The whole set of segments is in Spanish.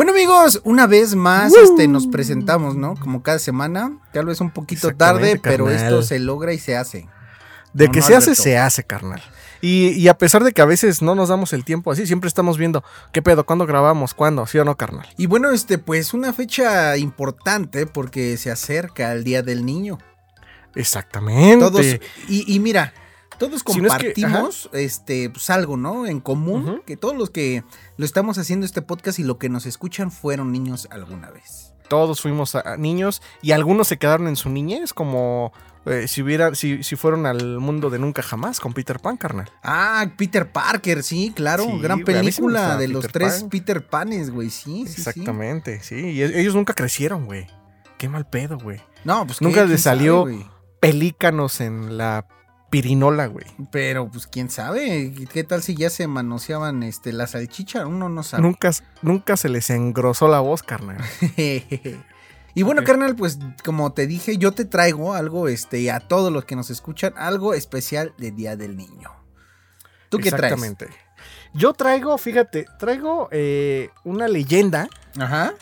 Bueno amigos, una vez más este, nos presentamos, ¿no? Como cada semana, tal vez un poquito tarde, pero esto se logra y se hace. De No, que no, se hace, se hace, carnal. Y, y a pesar de que a veces no nos damos el tiempo así, siempre estamos viendo qué pedo, cuándo grabamos, cuándo, sí o no, carnal. Y bueno, este, pues una fecha importante porque se acerca el Día del Niño. Exactamente. Todos, y, y mira, todos Si no es que- compartimos este, pues algo, ¿no? En común, que todos los que lo estamos haciendo este podcast y lo que nos escuchan fueron niños alguna vez. Todos fuimos a- a niños y algunos se quedaron en su niñez, como eh, si, hubiera, si, si fueron al mundo de nunca jamás con Peter Pan, carnal. Ah, Peter Parker, sí, claro, Sí, gran película de los tres. Peter Panes, güey, sí. Exactamente, sí. Y e- ellos nunca crecieron, güey. Qué mal pedo, güey. No, pues Nunca ¿qué? le ¿Quién sabe, salió-? Pelícanos en la pirinola, güey. Pero pues quién sabe, ¿qué tal si ya se manoseaban este la salchicha? Uno no sabe. Nunca, nunca se les engrosó la voz, carnal. y bueno, carnal, pues como te dije, yo te traigo algo, este, y a todos los que nos escuchan, algo especial de Día del Niño. ¿Tú qué traes? Exactamente. Yo traigo, fíjate, traigo eh, una leyenda Ajá.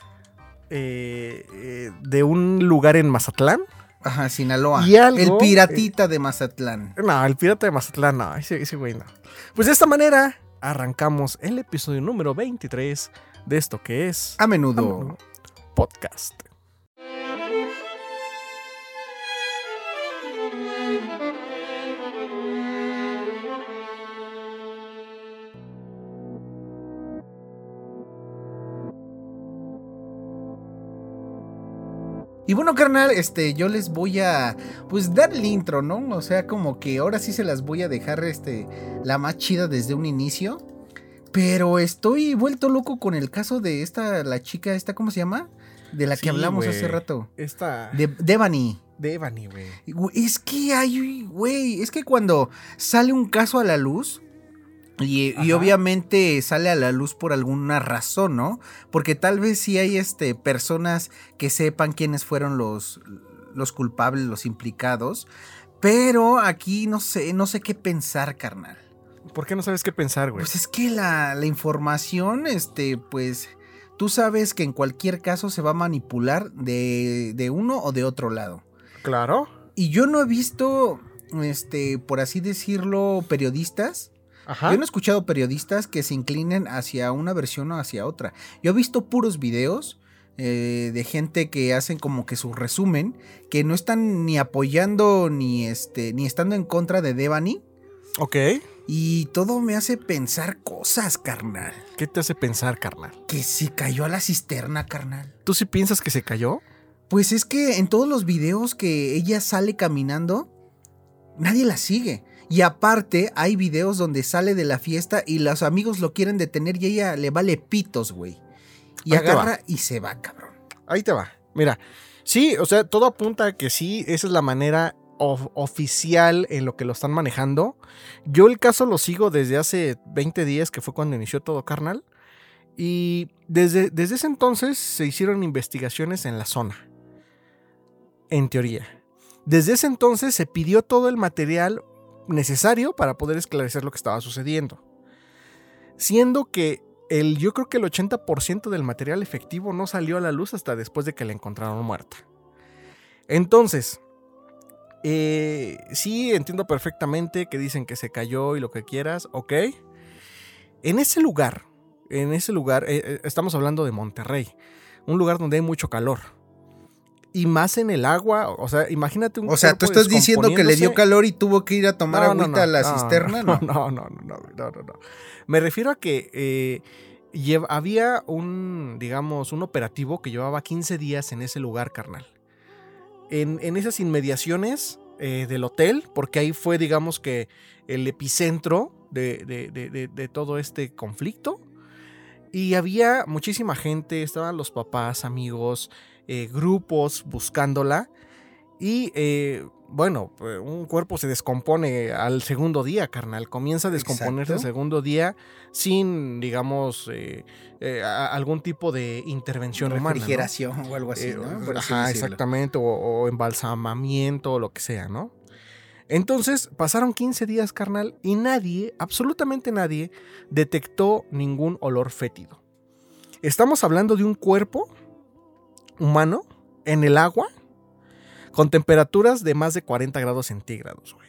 eh, eh, de un lugar en Mazatlán. Ajá, Sinaloa. Y algo, el piratita de Mazatlán. No, el pirata de Mazatlán, no, ese, ese güey no. Pues de esta manera arrancamos el episodio número 23 de esto que es A menudo. podcast. Y bueno, carnal, este, yo les voy a, pues, dar el intro, ¿no? O sea, como que ahora sí se las voy a dejar, este, la más chida desde un inicio. Pero estoy vuelto loco con el caso de esta, la chica, esta, ¿cómo se llama? De la que hablamos hace rato. Esta De Devani. de Evany, güey. Güey, Es que hay, güey, es que cuando sale un caso a la luz, y, obviamente sale a la luz por alguna razón, ¿no? Porque tal vez sí hay este, personas que sepan quiénes fueron los, los culpables, los implicados, pero aquí no sé, no sé qué pensar, carnal. ¿Por qué no sabes qué pensar, güey? Pues es que la, la información, este, pues, tú sabes que en cualquier caso se va a manipular de, de uno o de otro lado. claro. Y yo no he visto, este, por así decirlo, periodistas. Ajá. Yo no he escuchado periodistas que se inclinen hacia una versión o hacia otra. Yo he visto puros videos eh, de gente que hacen como que su resumen, que no están ni apoyando ni, este, ni estando en contra de Devani. Ok. Y todo me hace pensar cosas, carnal. ¿Qué te hace pensar, carnal? Que se cayó a la cisterna, carnal. ¿Tú sí piensas que se cayó? Pues es que en todos los videos que ella sale caminando, nadie la sigue. Y aparte, hay videos donde sale de la fiesta y los amigos lo quieren detener y ella le vale pitos, güey. Y Ahí agarra y se va, cabrón. Ahí te va. Mira, sí, o sea, todo apunta a que sí, esa es la manera of- oficial en lo que lo están manejando. Yo el caso lo sigo desde hace 20 días, que fue cuando inició todo carnal. Y desde, desde ese entonces se hicieron investigaciones en la zona. En teoría. Desde ese entonces se pidió todo el material necesario para poder esclarecer lo que estaba sucediendo. Siendo que el, yo creo que el 80% del material efectivo no salió a la luz hasta después de que la encontraron muerta. Entonces, eh, sí entiendo perfectamente que dicen que se cayó y lo que quieras, ok. En ese lugar, en ese lugar, eh, eh, estamos hablando de Monterrey, un lugar donde hay mucho calor. Y más en el agua, o sea, imagínate un O sea, tú estás diciendo que le dio calor y tuvo que ir a tomar No, no, agüita a la cisterna, ¿no? No, no, no, no, no. Me refiero a que eh, lleva- había un, digamos, un operativo que llevaba 15 días en ese lugar, carnal. En, en esas inmediaciones eh, del hotel, porque ahí fue, digamos, que el epicentro de- de- de todo este conflicto. Y había muchísima gente, estaban los papás, amigos, eh, grupos buscándola. Y eh, bueno, pues, un cuerpo se descompone al segundo día, carnal. Comienza a descomponerse al segundo día sin, digamos, eh, eh, algún tipo de intervención humana. ¿no? Refrigeración o algo así, Eh, ¿no? Así ajá, exactamente, o, o embalsamamiento, o lo que sea, ¿no? Entonces, pasaron 15 días, carnal, y nadie, absolutamente nadie, detectó ningún olor fétido. Estamos hablando de un cuerpo humano en el agua con temperaturas de más de 40 grados centígrados, güey.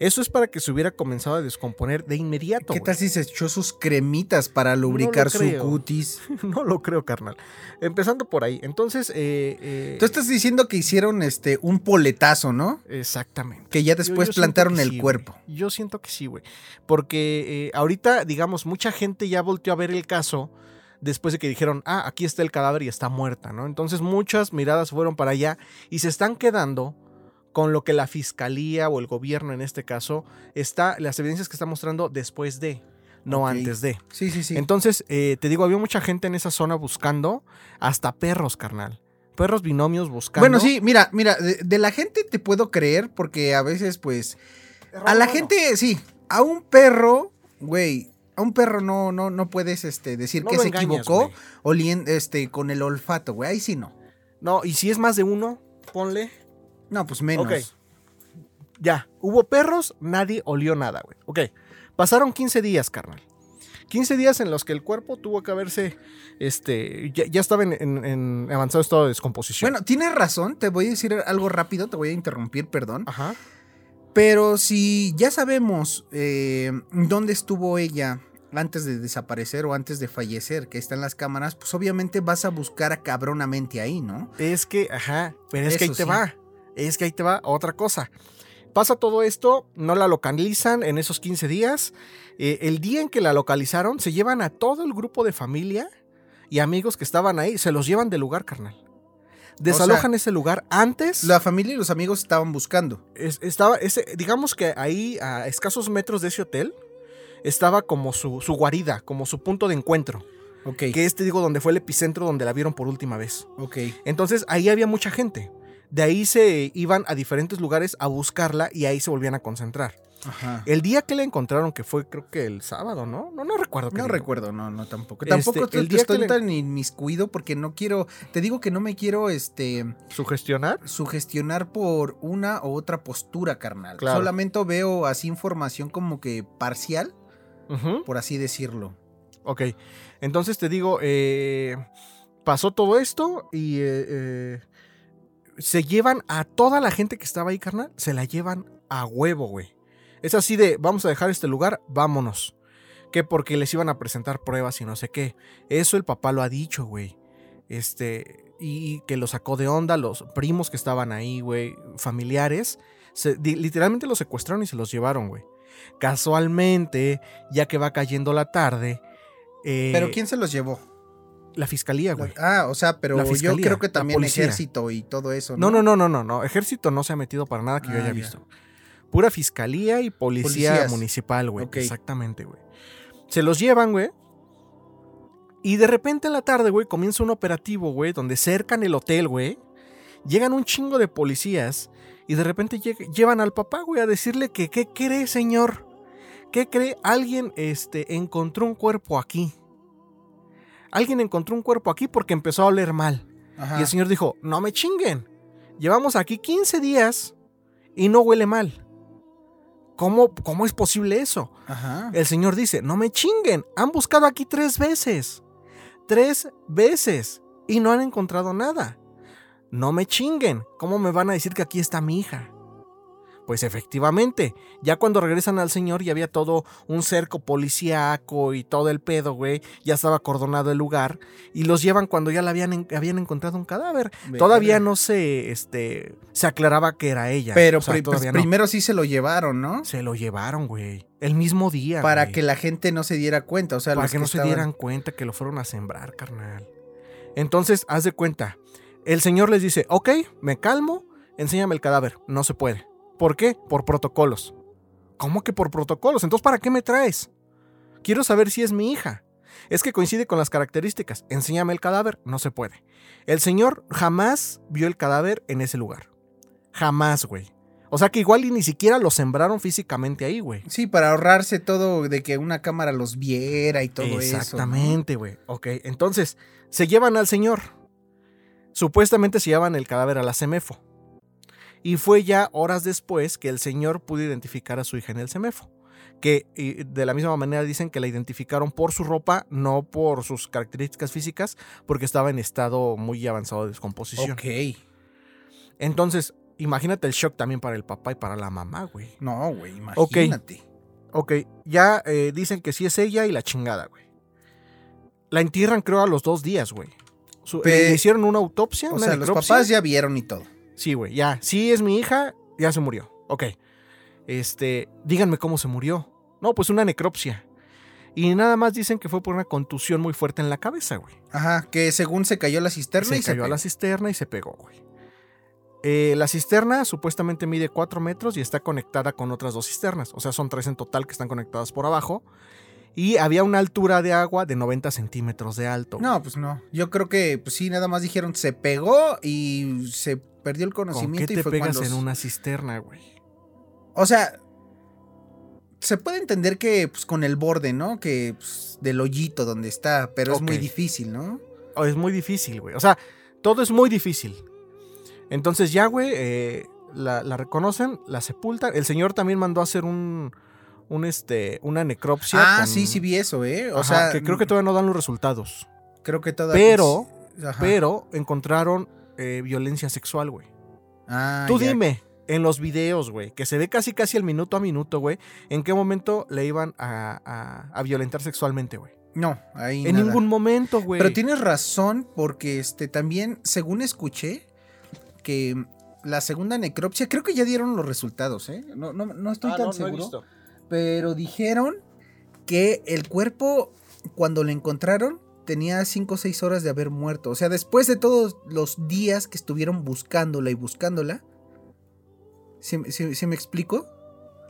Eso es para que se hubiera comenzado a descomponer de inmediato. ¿Qué güey. tal si se echó sus cremitas para lubricar su cutis? No lo creo, carnal. Empezando por ahí. Entonces, eh, eh, Tú estás diciendo que hicieron este un poletazo, ¿no? Exactamente. Que ya después yo plantaron el sí, cuerpo. Yo siento que sí, güey. Porque eh, ahorita, digamos, mucha gente ya volteó a ver el caso después de que dijeron, ah, aquí está el cadáver y está muerta, ¿no? Entonces muchas miradas fueron para allá y se están quedando con lo que la fiscalía o el gobierno en este caso está, las evidencias que está mostrando después de, no antes de. Sí, sí, sí. Entonces, eh, te digo, había mucha gente en esa zona buscando, hasta perros, carnal. Perros binomios buscando. bueno, sí, mira, mira, de, de la gente te puedo creer porque a veces, pues, a la gente, sí, a un perro, güey, a un perro no, no, no puedes, este, decir No que se engañas, equivocó olien- este, con el olfato, güey, ahí sí no. No, y si es más de uno, ponle. No, pues menos. Ok. Ya, hubo perros, nadie olió nada, güey. Ok, pasaron 15 días, carnal. 15 días en los que el cuerpo tuvo que haberse, este, ya, ya estaba en, en- en avanzado estado de descomposición. Bueno, tienes razón, te voy a decir algo rápido, te voy a interrumpir, perdón. Ajá. Pero si ya sabemos eh, dónde estuvo ella antes de desaparecer o antes de fallecer, que están las cámaras, pues obviamente vas a buscar cabronamente ahí, ¿no? Es que, ajá, pero es que ahí te sí. va. Es que ahí te va otra cosa. Pasa todo esto, no la localizan en esos 15 días. Eh, el día en que la localizaron, se llevan a todo el grupo de familia y amigos que estaban ahí, se los llevan del lugar, carnal. Desalojan ese lugar antes. La familia y los amigos estaban buscando. es- estaba ese, digamos que ahí a escasos metros de ese hotel estaba como su, su guarida, como su punto de encuentro. Ok. Que este digo donde fue el epicentro donde la vieron por última vez. Ok. Entonces ahí había mucha gente. De ahí se iban a diferentes lugares a buscarla y ahí se volvían a concentrar. Ajá. El día que la encontraron, que fue creo que el sábado, ¿no? No, no recuerdo. No recuerdo, no, no, tampoco. Este, tampoco te- el día estoy que le- tan inmiscuido porque no quiero, te digo que no me quiero, este, ¿Sugestionar? sugestionar por una u otra postura, carnal. Claro. Solamente veo así información como que parcial, por así decirlo. Ok. Entonces te digo, eh, pasó todo esto y eh, eh, se llevan a toda la gente que estaba ahí, carnal. Se la llevan a huevo, güey. Es así de, vamos a dejar este lugar, vámonos. Que porque les iban a presentar pruebas y no sé qué. Eso el papá lo ha dicho, güey. Este, y que lo sacó de onda, los primos que estaban ahí, güey, familiares. se- literalmente los secuestraron y se los llevaron, güey. Casualmente, ya que va cayendo la tarde. eh, Pero ¿quién se los llevó? La fiscalía, güey. Ah, o sea, pero yo creo que también ejército y todo eso. No, no, no, no, no, no. Ejército no se ha metido para nada que yo Ah, haya ya. visto. Pura fiscalía y policía Policías. municipal, güey. Exactamente, güey. Se los llevan, güey. Y de repente en la tarde, güey, comienza un operativo, güey, donde cercan el hotel, güey. Llegan un chingo de policías y de repente llevan al papá, güey, a decirle que, ¿qué cree, señor? ¿Qué cree? Alguien este, encontró un cuerpo aquí. Alguien encontró un cuerpo aquí porque empezó a oler mal. Ajá. Y el señor dijo, no me chinguen. Llevamos aquí 15 días y no huele mal. ¿Cómo, cómo es posible eso? Ajá. El señor dice, no me chinguen. Han buscado aquí tres veces. Tres veces. Y no han encontrado nada. No me chinguen. ¿Cómo me van a decir que aquí está mi hija? Pues efectivamente, ya cuando regresan al señor ya había todo un cerco policíaco y todo el pedo, güey. Ya estaba acordonado el lugar y los llevan cuando ya la habían, en- habían encontrado un cadáver. Todavía no se, este, se aclaraba que era ella. Pero O sea, pri- pues, no. primero sí se lo llevaron, ¿no? Se lo llevaron, güey. El mismo día. Para güey. que la gente no se diera cuenta. O sea, Para que no se dieran cuenta que lo fueron a sembrar, carnal. Entonces, haz de cuenta. El señor les dice, ok, me calmo, enséñame el cadáver. No se puede. ¿Por qué? Por protocolos. ¿Cómo que por protocolos? Entonces, ¿para qué me traes? Quiero saber si es mi hija. Es que coincide con las características. Enséñame el cadáver. No se puede. El señor jamás vio el cadáver en ese lugar. Jamás, güey. O sea que igual y ni siquiera lo sembraron físicamente ahí, güey. Sí, para ahorrarse todo de que una cámara los viera y todo eso. ¿no? Exactamente, güey. Ok, entonces, se llevan al señor. Supuestamente se llevan el cadáver a la CEMEFO. Y fue ya horas después que el señor pudo identificar a su hija en el CEMEFO. que de la misma manera dicen que la identificaron por su ropa, no por sus características físicas, porque estaba en estado muy avanzado de descomposición. Ok. Entonces, imagínate el shock también para el papá y para la mamá, güey. No, güey, imagínate. Ok, ya eh, dicen que sí es ella y la chingada, güey. La entierran, creo, a los dos días, güey. Su- Pe- le hicieron una autopsia, O una sea, los papás ya vieron y todo. Sí, güey, ya. Sí es mi hija, ya se murió. Ok. Este, díganme cómo se murió. No, pues una necropsia. Y nada más dicen que fue por una contusión muy fuerte en la cabeza, güey. Ajá, que según se cayó la cisterna Se y cayó se a la cisterna y se pegó, güey. Eh, la cisterna supuestamente mide 4 metros y está conectada con otras dos cisternas. O sea, son tres en total que están conectadas por abajo. Y había una altura de agua de 90 centímetros de alto. No, pues no. Yo creo que, pues sí, nada más dijeron se pegó y se perdió el ¿Con qué conocimiento y te fue pegas cuando... en una cisterna, güey? O sea, se puede entender que, pues con el borde, ¿no? Que, pues, del hoyito donde está, pero es muy difícil, ¿no? Oh, es muy difícil, güey. O sea, todo es muy difícil. Entonces ya, güey, eh, la, la reconocen, la sepultan. El señor también mandó a hacer un, un este, una necropsia. ah, con- sí, sí vi eso, ¿eh? O Ajá, sea, que creo que todavía no dan los resultados. creo que todavía... Pero, pero encontraron eh, violencia sexual, güey. Ah, Tú ya. dime, en los videos, güey, que se ve casi casi el minuto a minuto, güey, ¿en qué momento le iban a, a- a violentar sexualmente, güey? No, ahí En nada. ningún momento, güey. Pero tienes razón porque este también, según escuché, que la segunda necropsia, creo que ya dieron los resultados, ¿eh? No, no, no estoy Ah, tan no, no he seguro. visto. pero dijeron que el cuerpo, cuando lo encontraron, tenía 5 o 6 horas de haber muerto. O sea, después de todos los días que estuvieron buscándola y buscándola. ¿Sí, sí- sí me explico?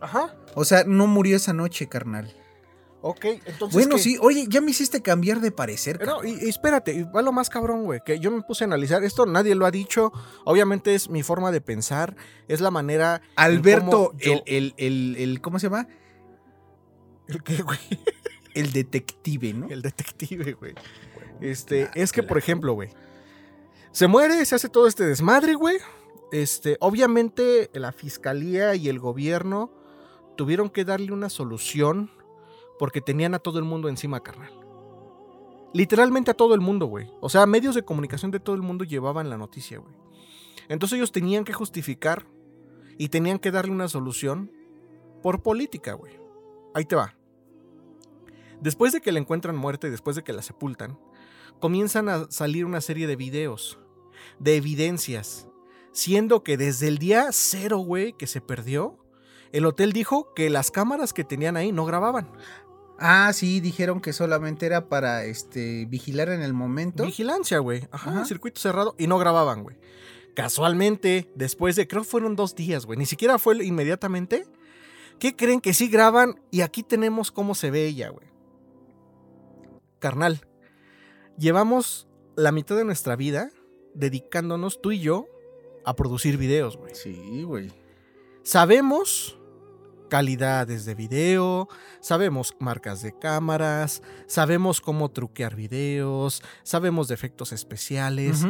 Ajá. O sea, no murió esa noche, carnal. Ok, entonces. Bueno, ¿qué? sí, oye, ya me hiciste cambiar de parecer. No, cabrón. y, y espérate, y va lo más cabrón, güey, que yo me puse a analizar. Esto nadie lo ha dicho. Obviamente es mi forma de pensar. Es la manera. Alberto, yo- el, el, el, el- ¿cómo se llama? ¿El qué, güey? El detective, ¿no? El detective, güey. Este, es que, por ejemplo, güey. Se muere, se hace todo este desmadre, güey. Este, obviamente, la fiscalía y el gobierno tuvieron que darle una solución porque tenían a todo el mundo encima, carnal. Literalmente a todo el mundo, güey. O sea, medios de comunicación de todo el mundo llevaban la noticia, güey. Entonces ellos tenían que justificar y tenían que darle una solución por política, güey. Ahí te va. Después de que la encuentran muerta y después de que la sepultan, comienzan a salir una serie de videos, de evidencias, siendo que desde el día cero, güey, que se perdió, el hotel dijo que las cámaras que tenían ahí no grababan. Ah, sí, dijeron que solamente era para este vigilar en el momento. Vigilancia, güey. Ajá, Ajá. circuito cerrado y no grababan, güey. Casualmente, después de, creo que fueron dos días, güey, ni siquiera fue inmediatamente. ¿Qué creen que sí graban? Y aquí tenemos cómo se ve ella, güey. Carnal, llevamos la mitad de nuestra vida dedicándonos tú y yo a producir videos, güey. Sí, güey. Sabemos calidades de video, sabemos marcas de cámaras, sabemos cómo truquear videos, sabemos de efectos especiales,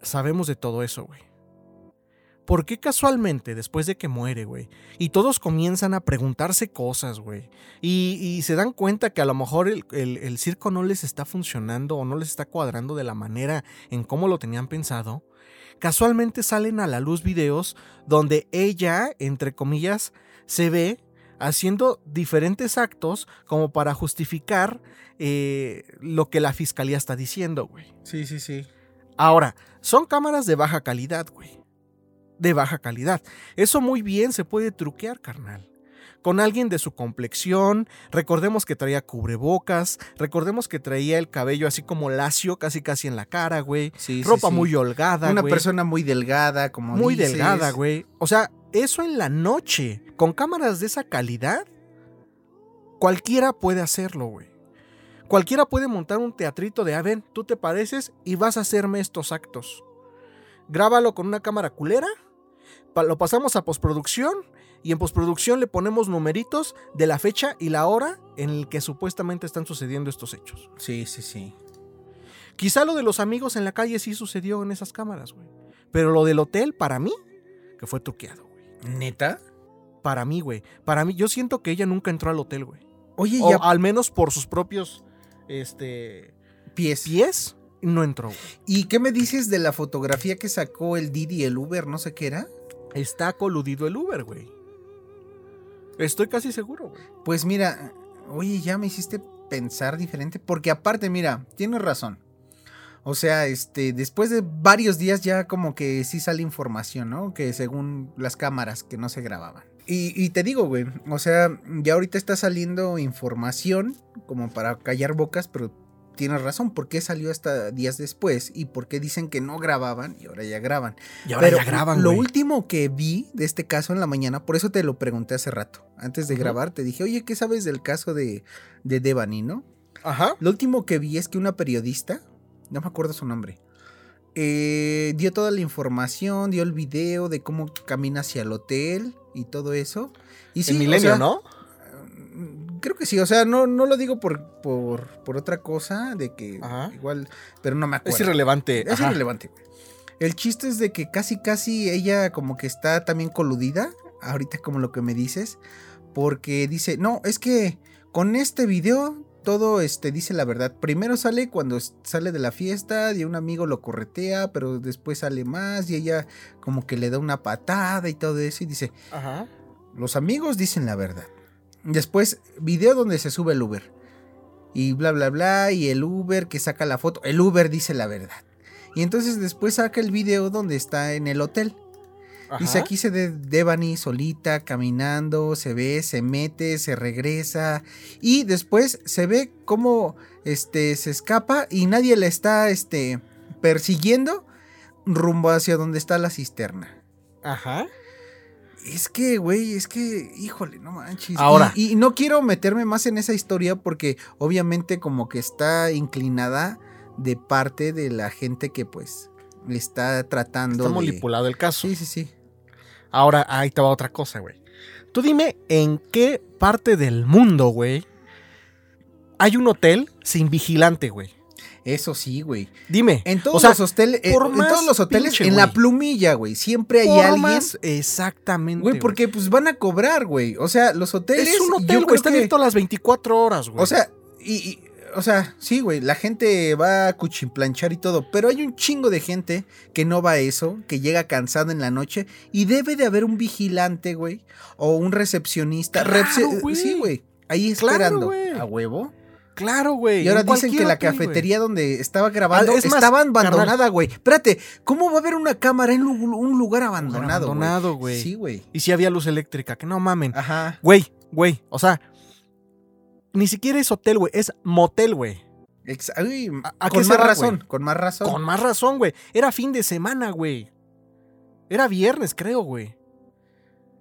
sabemos de todo eso, güey. ¿Por qué casualmente, después de que muere, güey, y todos comienzan a preguntarse cosas, güey, y, y se dan cuenta que a lo mejor el, el- el circo no les está funcionando o no les está cuadrando de la manera en cómo lo tenían pensado, casualmente salen a la luz videos donde ella, entre comillas, se ve haciendo diferentes actos como para justificar eh, lo que la fiscalía está diciendo, güey. Sí, sí, sí. Ahora, son cámaras de baja calidad, güey. De baja calidad. Eso muy bien se puede truquear, carnal. Con alguien de su complexión, recordemos que traía cubrebocas, recordemos que traía el cabello así como lacio, casi casi en la cara, güey. Sí, Ropa sí. muy holgada, Una güey. persona muy delgada, como muy dices. delgada, güey. O sea, eso en la noche, con cámaras de esa calidad, cualquiera puede hacerlo, güey. Cualquiera puede montar un teatrito de, a ver, tú te pareces y vas a hacerme estos actos. Grábalo con una cámara culera, lo pasamos a postproducción y en postproducción le ponemos numeritos de la fecha y la hora en el que supuestamente están sucediendo estos hechos. Sí, sí, sí. Quizá lo de los amigos en la calle sí sucedió en esas cámaras, güey. Pero lo del hotel, para mí, que fue truqueado, güey. ¿Neta? Para mí, güey. Para mí, yo siento que ella nunca entró al hotel, güey. Oye, O ya al menos por sus propios este, pies. pies, no entró. güey. ¿Y qué me dices de la fotografía que sacó el Didi, el Uber, no sé qué era? Está coludido el Uber, güey. Estoy casi seguro, güey. Pues mira, oye, ya me hiciste pensar diferente, porque aparte, mira, tienes razón. O sea, este, después de varios días ya como que sí sale información, ¿no? Que según las cámaras que no se grababan. Y, y te digo, güey, o sea, ya ahorita está saliendo información como para callar bocas, pero tienes razón, ¿por qué salió hasta días después? ¿Y por qué dicen que no grababan y ahora ya graban? Y ahora Pero ya graban, lo último que vi de este caso en la mañana, por eso te lo pregunté hace rato. Antes de grabar, te dije, oye, ¿qué sabes del caso de, de Devani, no? Ajá. Lo último que vi es que una periodista, no me acuerdo su nombre, eh, dio toda la información, dio el video de cómo camina hacia el hotel y todo eso. Y sí, el o milenio, sea, ¿no? Mm, Creo que sí, o sea, no, no lo digo por, por, por otra cosa, de que Ajá. igual, pero no me acuerdo. Es irrelevante. Es ajá. irrelevante, güey. El chiste es de que casi, casi ella como que está también coludida, ahorita como lo que me dices, porque dice, no, es que con este video todo este dice la verdad. Primero sale cuando sale de la fiesta y un amigo lo corretea, pero después sale más y ella como que le da una patada y todo eso y dice, Ajá. los amigos dicen la verdad. Después, video donde se sube el Uber. Y bla, bla, bla. Y el Uber que saca la foto. El Uber dice la verdad. Y entonces después saca el video donde está en el hotel. Dice aquí se de Devani solita, caminando, se ve, se mete, se regresa. Y después se ve cómo este, se escapa y nadie le está este, persiguiendo rumbo hacia donde está la cisterna. Ajá. Es que, güey, es que, híjole, no manches. Ahora. Y, y no quiero meterme más en esa historia porque obviamente como que está inclinada de parte de la gente que pues está tratando Está de... manipulado el caso. Sí, sí, sí. Ahora, ahí te va otra cosa, güey. Tú dime en qué parte del mundo, güey, hay un hotel sin vigilante, güey. Eso sí, güey. Dime. En todos o sea, los hoteles, eh, en todos los hoteles, pinche, en la plumilla, güey, siempre hay por alguien. más- exactamente. Güey, porque pues van a cobrar, güey. O sea, los hoteles. es un hotel, güey, está que- abierto a las 24 horas, güey. O sea, y, y- o sea, sí, güey, la gente va a cuchimplanchar y todo, pero hay un chingo de gente que no va a eso, que llega cansada en la noche y debe de haber un vigilante, güey, o un recepcionista. Claro, Repse- güey. sí, güey, ahí Claro, esperando güey. a huevo. Claro, güey. Y ahora en dicen que la cafetería donde estaba grabando Ah, es más, estaba abandonada, güey. Espérate, ¿cómo va a haber una cámara en un lugar abandonado, abandonado, güey. Sí, güey. Y si había luz eléctrica, que no mamen. Ajá. Güey, güey, o sea, ni siquiera es hotel, güey, es motel, güey. Ex- uy, ¿A- a qué con más razón, con más razón. Con más razón, güey. Era fin de semana, güey. Era viernes, creo, güey.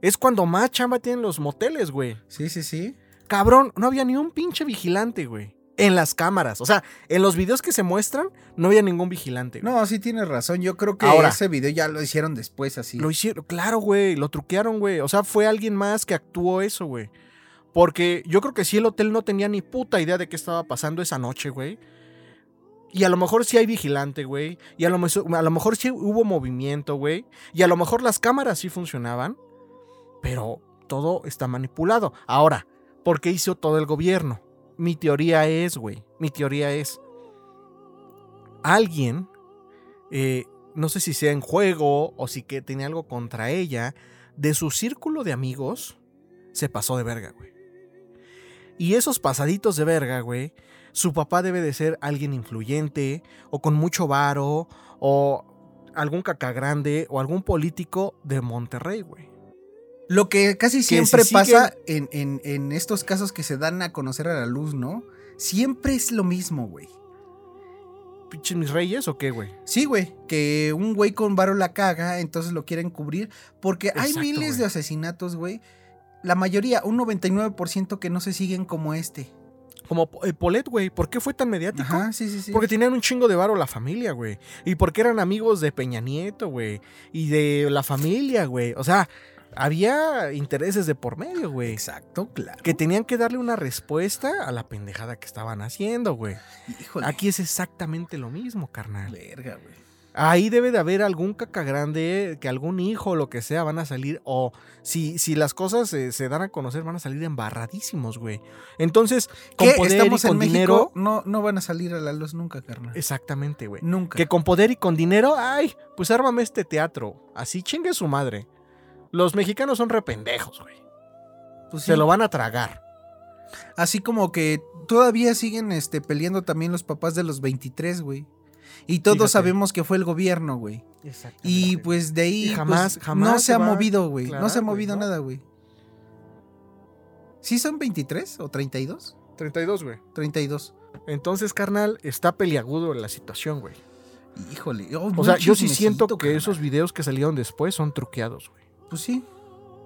Es cuando más chamba tienen los moteles, güey. Sí, sí, sí. Cabrón, no había ni un pinche vigilante, güey. En las cámaras. O sea, en los videos que se muestran, no había ningún vigilante. güey. No, sí tienes razón. Yo creo que Ahora. ese video ya lo hicieron después así. Lo hicieron, claro, güey. Lo truquearon, güey. O sea, fue alguien más que actuó eso, güey. Porque yo creo que sí el hotel no tenía ni puta idea de qué estaba pasando esa noche, güey. Y a lo mejor sí hay vigilante, güey. Y a lo, a lo mejor sí hubo movimiento, güey. Y a lo mejor las cámaras sí funcionaban. Pero todo está manipulado. Ahora, ¿por qué hizo todo el gobierno? Mi teoría es, güey. Mi teoría es. Alguien, eh, no sé si sea en juego o si que tenía algo contra ella, de su círculo de amigos, se pasó de verga, güey. Y esos pasaditos de verga, güey, su papá debe de ser alguien influyente o con mucho varo o algún caca grande o algún político de Monterrey, güey. Lo que casi si siempre siguen- pasa en, en- en estos casos que se dan a conocer a la luz, ¿no? Siempre es lo mismo, güey. ¿Pinches mis reyes o qué, güey? Sí, güey. Que un güey con varo la caga, entonces lo quieren cubrir. Porque hay miles güey. de asesinatos, güey. La mayoría, un 99% que no se siguen como este. Como eh, Polet, güey. ¿Por qué fue tan mediático? Ajá, sí, sí, sí. Porque tenían un chingo de varo la familia, güey. Y porque eran amigos de Peña Nieto, güey. Y de la familia, güey. O sea, había intereses de por medio, güey. Exacto, claro. Que tenían que darle una respuesta a la pendejada que estaban haciendo, güey. Híjole. Aquí es exactamente lo mismo, carnal. Verga, güey. Ahí debe de haber algún caca grande, que algún hijo o lo que sea van a salir, o si, si las cosas se, se dan a conocer, van a salir embarradísimos, güey. Entonces, con ¿Qué? poder Estamos y con en México, dinero. no, no van a salir a la luz nunca, carnal. Exactamente, güey. Nunca. Que con poder y con dinero, ay, pues ármame este teatro. Así chingue su madre. Los mexicanos son rependejos, güey. Pues Se lo van a tragar. Así como que todavía siguen este, peleando también los papás de los 23, güey. Y todos Fíjate. sabemos que fue el gobierno, güey. Y pues de ahí jamás- pues, jamás no se se ha movido, güey. No se ha movido ¿no? nada, güey. ¿Sí son 23 o 32? 32, güey. 32. Entonces, carnal, está peliagudo la situación, güey. Híjole. oh, O sea, yo sí siento que carnal. esos videos que salieron después son truqueados, güey. Pues sí.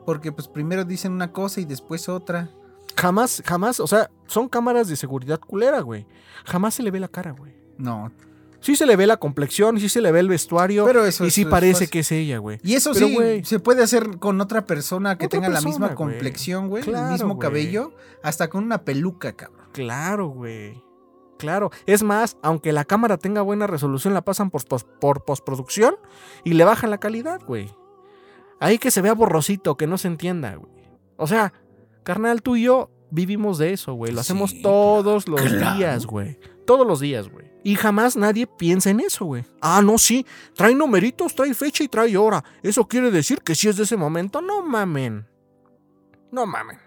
Porque pues primero dicen una cosa y después otra. Jamás, jamás, o sea, son cámaras de seguridad culera, güey. Jamás se le ve la cara, güey. No. Sí se le ve la complexión, sí se le ve el vestuario. Pero eso y sí parece que es ella, güey. Y eso Pero, sí, güey. se puede hacer con otra persona que Otra tenga la misma güey. complexión, güey. Claro, el mismo güey. cabello. Hasta con una peluca, cabrón. Claro, güey. Claro. Es más, aunque la cámara tenga buena resolución, la pasan por, pos- por postproducción y le bajan la calidad, güey. Ahí que se vea borrosito, que no se entienda, güey. O sea, carnal, tú y yo vivimos de eso, güey. Lo hacemos Sí, todos los claro. días, güey. Todos los días, güey. Y jamás nadie piensa en eso, güey. Ah, no, sí. Trae numeritos, trae fecha y trae hora. Eso quiere decir que si es de ese momento, no mamen. No mamen.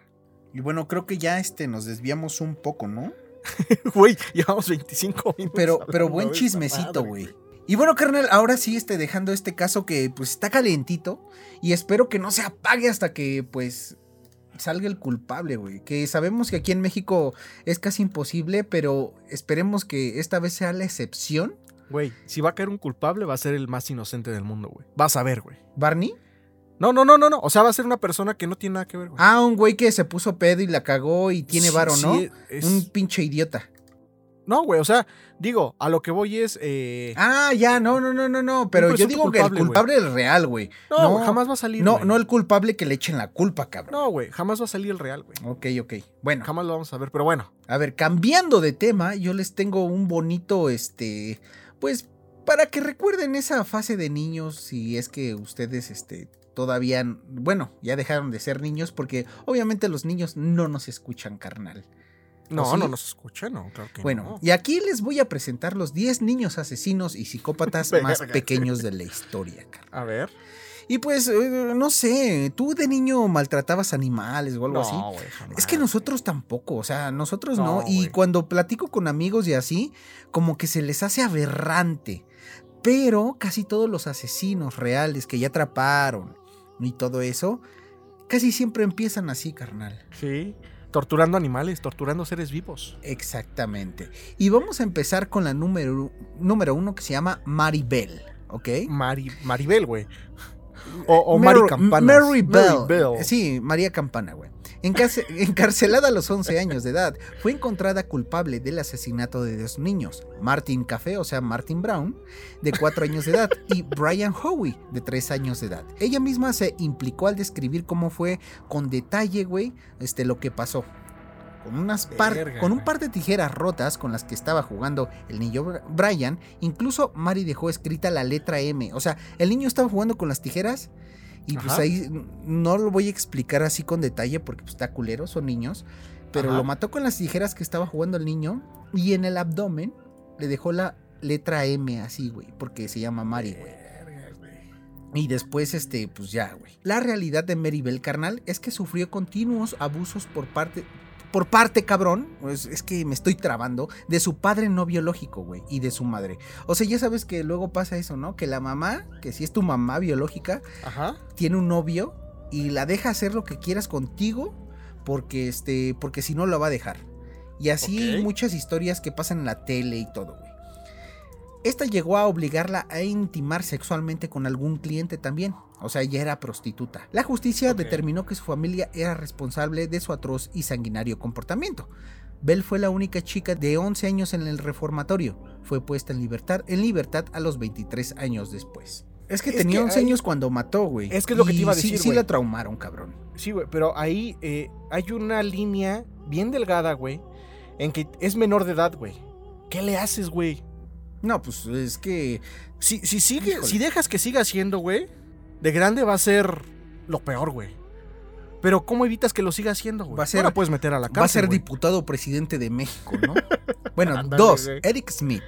Y bueno, creo que ya este nos desviamos un poco, ¿no? Güey, llevamos 25 minutos. Pero, pero buen chismecito, güey. Y bueno, carnal, ahora sí, este, dejando este caso que pues está calientito. Y espero que no se apague hasta que pues salga el culpable, güey. Que sabemos que aquí en México es casi imposible, pero esperemos que esta vez sea la excepción. Güey, si va a caer un culpable, va a ser el más inocente del mundo, güey. Vas a ver, güey. ¿Barney? No, no, no, no, no. O sea, va a ser una persona que no tiene nada que ver, güey. Ah, un güey que se puso pedo y la cagó y tiene Sí, varo, ¿no? sí, es- Un pinche idiota. No, güey, o sea, digo, a lo que voy es. eh, Ah, ya, no, no, no, no, no. Pero yo digo que el culpable, culpable es real, güey. no, jamás va a salir. No, güey. no el culpable que le echen la culpa, cabrón. No, güey, jamás va a salir el real, güey. Ok, ok. Bueno, Jamás lo vamos a ver, pero bueno. a ver, cambiando de tema, yo les tengo un bonito, este, pues, para que recuerden esa fase de niños, si es que ustedes, este, todavía, bueno, ya dejaron de ser niños, porque obviamente los niños no nos escuchan, carnal. No, sí? no nos escucha, no, claro que Bueno, no. y aquí les voy a presentar los 10 niños asesinos y psicópatas más pequeños de la historia, carnal. A ver. Y pues, eh, no sé, tú de niño maltratabas animales o algo así. Güey, jamás. Es que nosotros tampoco, o sea, nosotros no. No, y cuando platico con amigos y así, como que se les hace aberrante. Pero casi todos los asesinos reales que ya atraparon y todo eso, casi siempre empiezan así, carnal. Sí. Torturando animales, torturando seres vivos. Exactamente. Y vamos a empezar con la número, número uno que se llama Maribel, ¿ok? Mari, Maribel, güey. O, o Mary- Mari Campanas. Mary Bell. Bell. Sí, María Campana, güey. Encarce- encarcelada a los 11 años de edad, fue encontrada culpable del asesinato de dos niños, Martin Café, o sea, Martin Brown, de 4 años de edad, y Brian Howie, de 3 años de edad. Ella misma se implicó al describir cómo fue con detalle, güey, este, lo que pasó. Con, unas par- Verga, con un par de tijeras rotas con las que estaba jugando el niño Br- Brian, incluso Mari dejó escrita la letra M. O sea, el niño estaba jugando con las tijeras y pues ahí no lo voy a explicar así con detalle porque pues, está culero, son niños. Pero Ajá. lo mató con las tijeras que estaba jugando el niño y en el abdomen le dejó la letra M así, güey, porque se llama Mari, güey. Y después, este, pues ya, güey. La realidad de Maribel, carnal, es que sufrió continuos abusos por parte. Por parte, cabrón, pues es que me estoy trabando, de su padre no biológico, güey, y de su madre. O sea, ya sabes que luego pasa eso, ¿no? Que la mamá, que si es tu mamá biológica, Ajá. tiene un novio y la deja hacer lo que quieras contigo porque, este, porque si no, la va a dejar. Y así hay muchas historias que pasan en la tele y todo, güey. Esta llegó a obligarla a intimar sexualmente con algún cliente también. O sea, ya era prostituta. La justicia determinó que su familia era responsable de su atroz y sanguinario comportamiento. Bell fue la única chica de 11 años en el reformatorio. Fue puesta en libertad, en libertad a los 23 años después. Es que Es tenía que 11 hay- años cuando mató, güey. Es que es lo que te iba a sí- decir, Sí, güey. la traumaron, cabrón. Sí, güey, pero ahí eh, hay una línea bien delgada, güey, en que es menor de edad, güey. ¿Qué le haces, güey? No, pues es que Si, si, sigue, si dejas que siga siendo, güey, de grande va a ser lo peor, güey. Pero ¿cómo evitas que lo siga haciendo, güey? Va a ser- No puedes meter a la cárcel, Va a ser güey. diputado o presidente de México, ¿no? bueno, dos. güey. Eric Smith.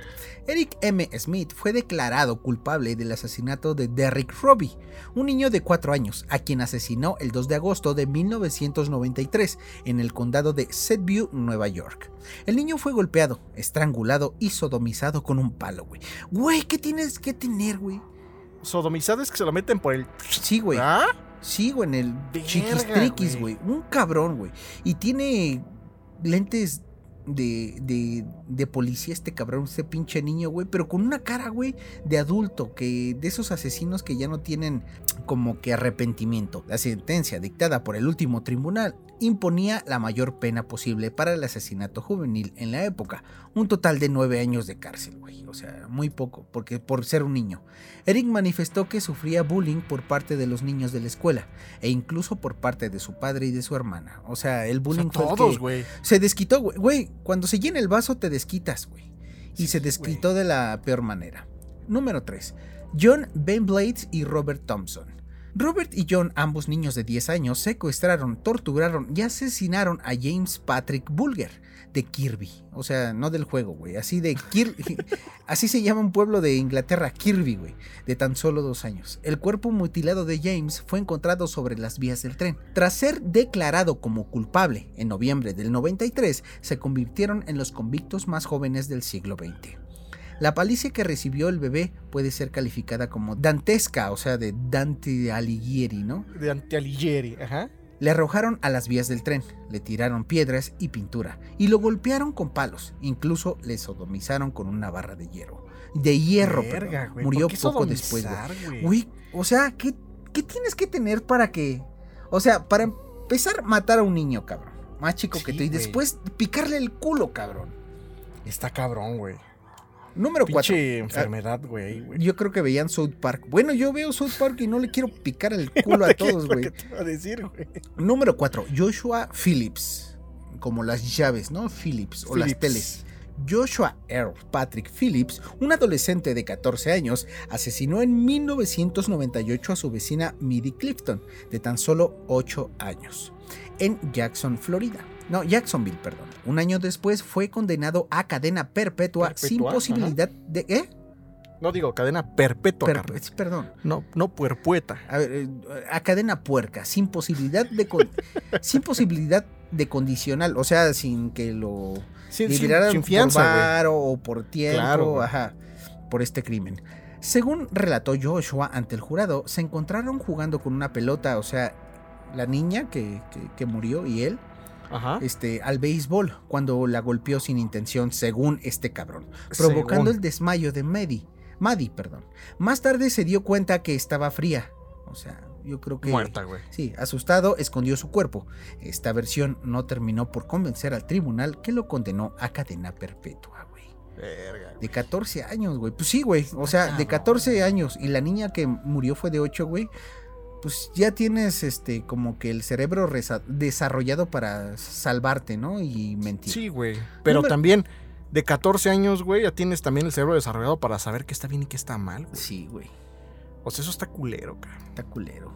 Eric M. Smith fue declarado culpable del asesinato de Derrick Robbie, un niño de 4 años, a quien asesinó el 2 de agosto de 1993 en el condado de Setview, Nueva York. El niño fue golpeado, estrangulado y sodomizado con un palo, güey. Güey, ¿qué tienes que tener, güey? Sodomizado es que se lo meten por el. Sí, güey. ¿Ah? Sí, güey, en el Verga, chiquistriquis, güey. Un cabrón, güey. Y tiene lentes de, de, de policía este cabrón, este pinche niño, güey. Pero con una cara, güey, de adulto. Que de esos asesinos que ya no tienen como que arrepentimiento. La sentencia dictada por el último tribunal imponía la mayor pena posible para el asesinato juvenil en la época. Un total de nueve años de cárcel, güey. O sea, muy poco, porque por ser un niño. Eric manifestó que sufría bullying por parte de los niños de la escuela e incluso por parte de su padre y de su hermana. O sea, el O sea, bullying fue el todos, que se desquitó, güey. Güey, cuando se llena el vaso te desquitas, güey. Y Sí, se desquitó de la peor manera. Número 3. John Ben Blades y Robert Thompson. Robert y John, ambos niños de 10 años, secuestraron, torturaron y asesinaron a James Patrick Bulger de Kirby. O sea, no del juego, güey. Así de Kir Así se llama un pueblo de Inglaterra, Kirby, güey. De tan solo dos años. El cuerpo mutilado de James fue encontrado sobre las vías del tren. Tras ser declarado como culpable en noviembre del 93, se convirtieron en los convictos más jóvenes del siglo XX. La palicia que recibió el bebé puede ser calificada como dantesca, o sea, de Dante Alighieri, ¿no? De Antialighieri, ajá. Le arrojaron a las vías del tren, le tiraron piedras y pintura, y lo golpearon con palos, incluso le sodomizaron con una barra de hierro. De hierro, Verga. Murió ¿Por qué poco después, güey. güey? O sea, ¿qué, ¿qué tienes que tener para que... O sea, para empezar, matar a un niño, cabrón. Más chico que tú, y después picarle el culo, cabrón. Está cabrón, güey. Número 4. Pinche enfermedad, güey. Yo creo que veían South Park. Bueno, yo veo South Park y no le quiero picar el culo a todos, güey. que te iba a decir, güey. Número 4. Joshua Phillips. Como las llaves, ¿no? Phillips o las teles. Joshua Earl Patrick Phillips, un adolescente de 14 años, asesinó en 1998 a su vecina Midi Clifton, de tan solo 8 años, en Jackson, Florida. No, Jacksonville, perdón. Un año después fue condenado a cadena perpetua, sin posibilidad de... ¿Eh? No digo cadena perpetua, Perpe- perdón. No, no puerpueta. A ver, eh, a cadena puerca, sin posibilidad de con- sin posibilidad de condicional, o sea, sin que lo Sin, liberaran sin por fianza, güey. varo o por tiempo, Claro, ajá, por este crimen. Según relató Joshua ante el jurado, se encontraron jugando con una pelota, o sea, la niña que, que- que murió y él, Ajá. este, al béisbol, cuando la golpeó sin intención, según este cabrón, provocando el desmayo de Maddie. Maddie, perdón. Más tarde se dio cuenta que estaba fría. O sea, yo creo que... Muerta, güey. Sí, asustado, escondió su cuerpo. Esta versión no terminó por convencer al tribunal que lo condenó a cadena perpetua, güey. Verga. De 14 años, güey. Pues sí, güey. O sea, de cabrón. 14 años. Y la niña que murió fue de 8, güey. Pues ya tienes este como que el cerebro desarrollado para salvarte, ¿no? Y mentir. Sí, güey. Pero también, de 14 años, güey, ya tienes también el cerebro desarrollado para saber qué está bien y qué está mal, güey. Sí, güey. O sea, eso está culero, cara. Está culero.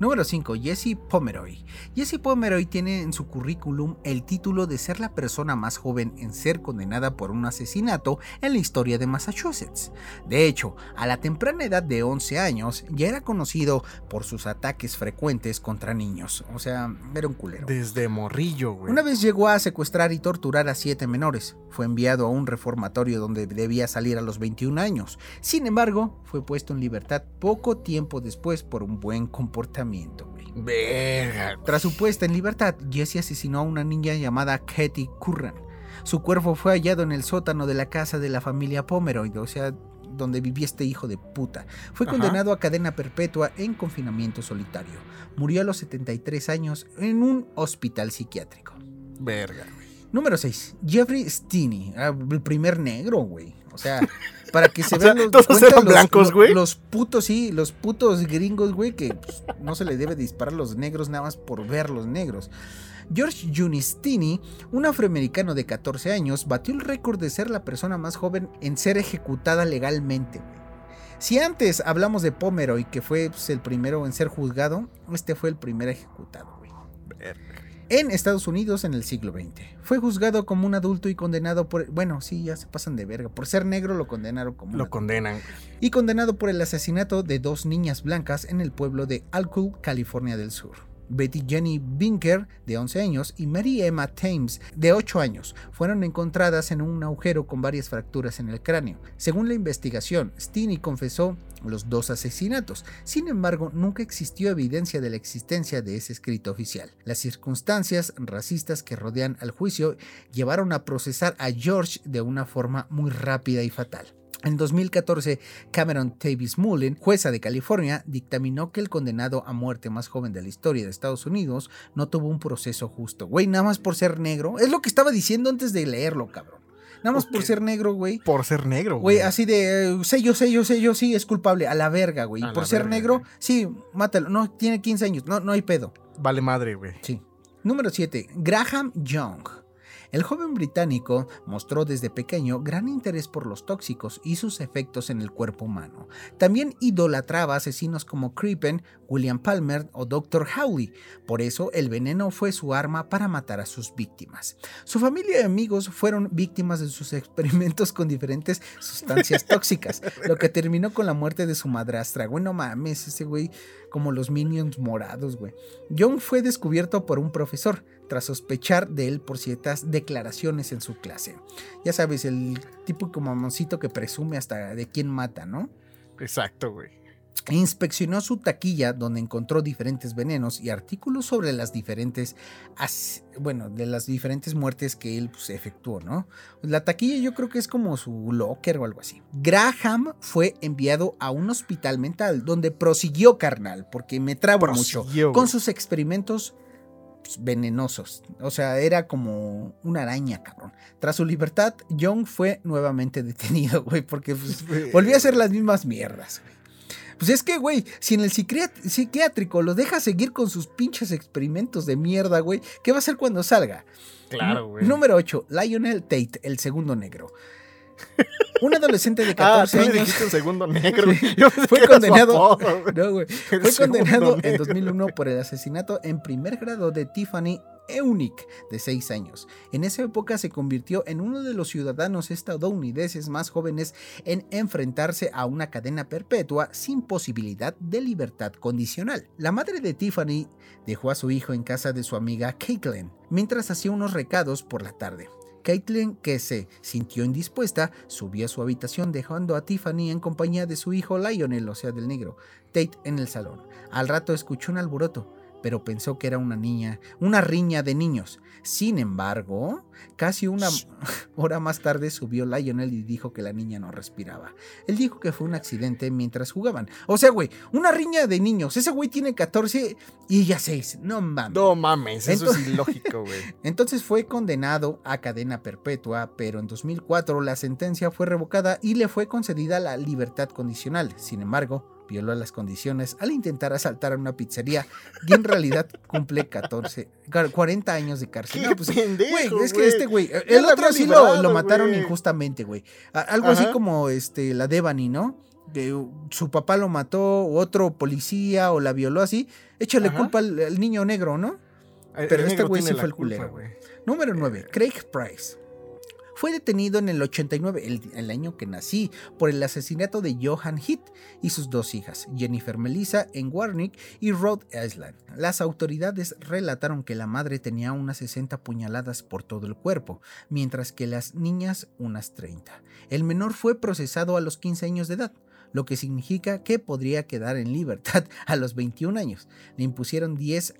Número 5. Jesse Pomeroy. Jesse Pomeroy tiene en su currículum el título de ser la persona más joven en ser condenada por un asesinato en la historia de Massachusetts. De hecho, a la temprana edad de 11 años ya era conocido por sus ataques frecuentes contra niños. O sea, era un culero. Desde morrillo, güey. Una vez llegó a secuestrar y torturar a siete menores. Fue enviado a un reformatorio donde debía salir a los 21 años. Sin embargo, fue puesto en libertad poco tiempo después por un buen comportamiento. Güey. Verga, güey. Tras su puesta en libertad, Jesse asesinó a una niña llamada Katie Curran. Su cuerpo fue hallado en el sótano de la casa de la familia Pomeroy, o sea, donde vivía este hijo de puta. Fue Ajá. condenado a cadena perpetua en confinamiento solitario. Murió a los 73 años en un hospital psiquiátrico. Verga, güey. Número 6. Jeffrey Stinney, ah, el primer negro, güey. O sea, para que se O sea, vean los, todos eran blancos, güey. Los putos, sí, los putos gringos, güey, que pues, no se le debe disparar a los negros nada más por ver los negros. George Junistini, un afroamericano de 14 años, batió el récord de ser la persona más joven en ser ejecutada legalmente, güey. Si antes hablamos de Pomeroy, que fue pues, el primero en ser juzgado, este fue el primer ejecutado, güey. En Estados Unidos en el siglo XX. Fue juzgado como un adulto y condenado por... Bueno, sí, ya se pasan de verga. Por ser negro lo condenaron como... Lo condenan. Y condenado por el asesinato de dos niñas blancas en el pueblo de Alcool, California del Sur. Betty Jenny Binker, de 11 años, y Mary Emma Thames, de 8 años, fueron encontradas en un agujero con varias fracturas en el cráneo. Según la investigación, Steeny confesó los dos asesinatos. Sin embargo, nunca existió evidencia de la existencia de ese escrito oficial. Las circunstancias racistas que rodean al juicio llevaron a procesar a George de una forma muy rápida y fatal. En 2014, Cameron Davis Mullen, jueza de California, dictaminó que el condenado a muerte más joven de la historia de Estados Unidos no tuvo un proceso justo. Güey, nada más por ser negro. Es lo que estaba diciendo antes de leerlo, cabrón. Nada más por ser negro, güey. Por ser negro, güey. Güey, así de, eh, sé yo, sé yo, sé yo, sí, es culpable. A la verga, güey. Por ser negro, sí, mátalo. No, tiene 15 años. No, no hay pedo. Vale madre, güey. Sí. Número 7. Graham Young. El joven británico mostró desde pequeño gran interés por los tóxicos y sus efectos en el cuerpo humano. También idolatraba asesinos como Crippen, William Palmer o Dr. Howley. Por eso el veneno fue su arma para matar a sus víctimas. Su familia y amigos fueron víctimas de sus experimentos con diferentes sustancias tóxicas, lo que terminó con la muerte de su madrastra. Bueno, mames, ese güey como los minions morados, güey. John fue descubierto por un profesor tras sospechar de él por ciertas declaraciones en su clase. Ya sabes, el tipo como mamoncito que presume hasta de quién mata, ¿no? Exacto, güey. Inspeccionó su taquilla donde encontró diferentes venenos y artículos sobre las diferentes, bueno, de las diferentes muertes que él pues, efectuó, ¿no? La taquilla yo creo que es como su locker o algo así. Graham fue enviado a un hospital mental donde prosiguió carnal, porque me trabo mucho, con sus experimentos pues, venenosos. O sea, era como una araña, cabrón. Tras su libertad, Young fue nuevamente detenido, güey, porque pues, volvió a hacer las mismas mierdas, güey. Pues es que, güey, si en el psiquiátrico lo deja seguir con sus pinches experimentos de mierda, güey, ¿qué va a hacer cuando salga? Claro, güey. Número 8, Lionel Tate, el segundo negro. Un adolescente de 14 ah, años. dijiste segundo negro. fue condenado. no, güey. Fue condenado en 2001 por el asesinato en primer grado de Tiffany Eunice, de 6 años. En esa época se convirtió en uno de los ciudadanos estadounidenses más jóvenes en enfrentarse a una cadena perpetua sin posibilidad de libertad condicional. La madre de Tiffany dejó a su hijo en casa de su amiga Caitlin mientras hacía unos recados por la tarde. Caitlin, que se sintió indispuesta, subió a su habitación dejando a Tiffany en compañía de su hijo Lionel, o sea, del negro, Tate en el salón. Al rato escuchó un alboroto pero pensó que era una niña, una riña de niños. Sin embargo, casi una hora más tarde subió Lionel y dijo que la niña no respiraba. Él dijo que fue un accidente mientras jugaban. O sea, güey, una riña de niños. Ese güey tiene 14 y ella 6. No mames. No mames, eso es ilógico, güey. Entonces fue condenado a cadena perpetua, pero en 2004 la sentencia fue revocada y le fue concedida la libertad condicional. Sin embargo, violó las condiciones al intentar asaltar a una pizzería y en realidad cumple 14, 40 años de cárcel. ¿Qué pues, pendejo, es que este güey, el otro sí lo, mataron injustamente, güey. Algo así como este la Devani, ¿no? Que su papá lo mató, otro policía o la violó así. Échale culpa al, niño negro, ¿no? Pero este güey sí fue el culero. Número 9, Craig Price. Fue detenido en el 89, el, año que nací, por el asesinato de Johan Heath y sus dos hijas, Jennifer Melissa en Warnick y Rhode Island. Las autoridades relataron que la madre tenía unas 60 puñaladas por todo el cuerpo, mientras que las niñas unas 30. El menor fue procesado a los 15 años de edad lo que significa que podría quedar en libertad a los 21 años. Le impusieron 10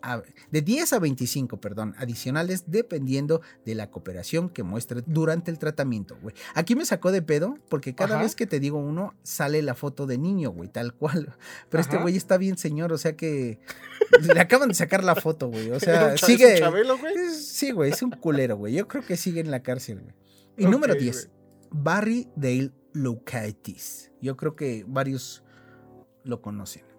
de 10 a 25 perdón, adicionales dependiendo de la cooperación que muestre durante el tratamiento, güey. Aquí me sacó de pedo porque cada vez que te digo uno sale la foto de niño, güey, tal cual. Pero este güey está bien señor, o sea que le acaban de sacar la foto, güey. O sea, sigue... Chabelo, güey? Sí, güey, es un culero, güey. Yo creo que sigue en la cárcel, güey. Y número 10, Barry Dale Lukaitis. Yo creo que varios lo conocen.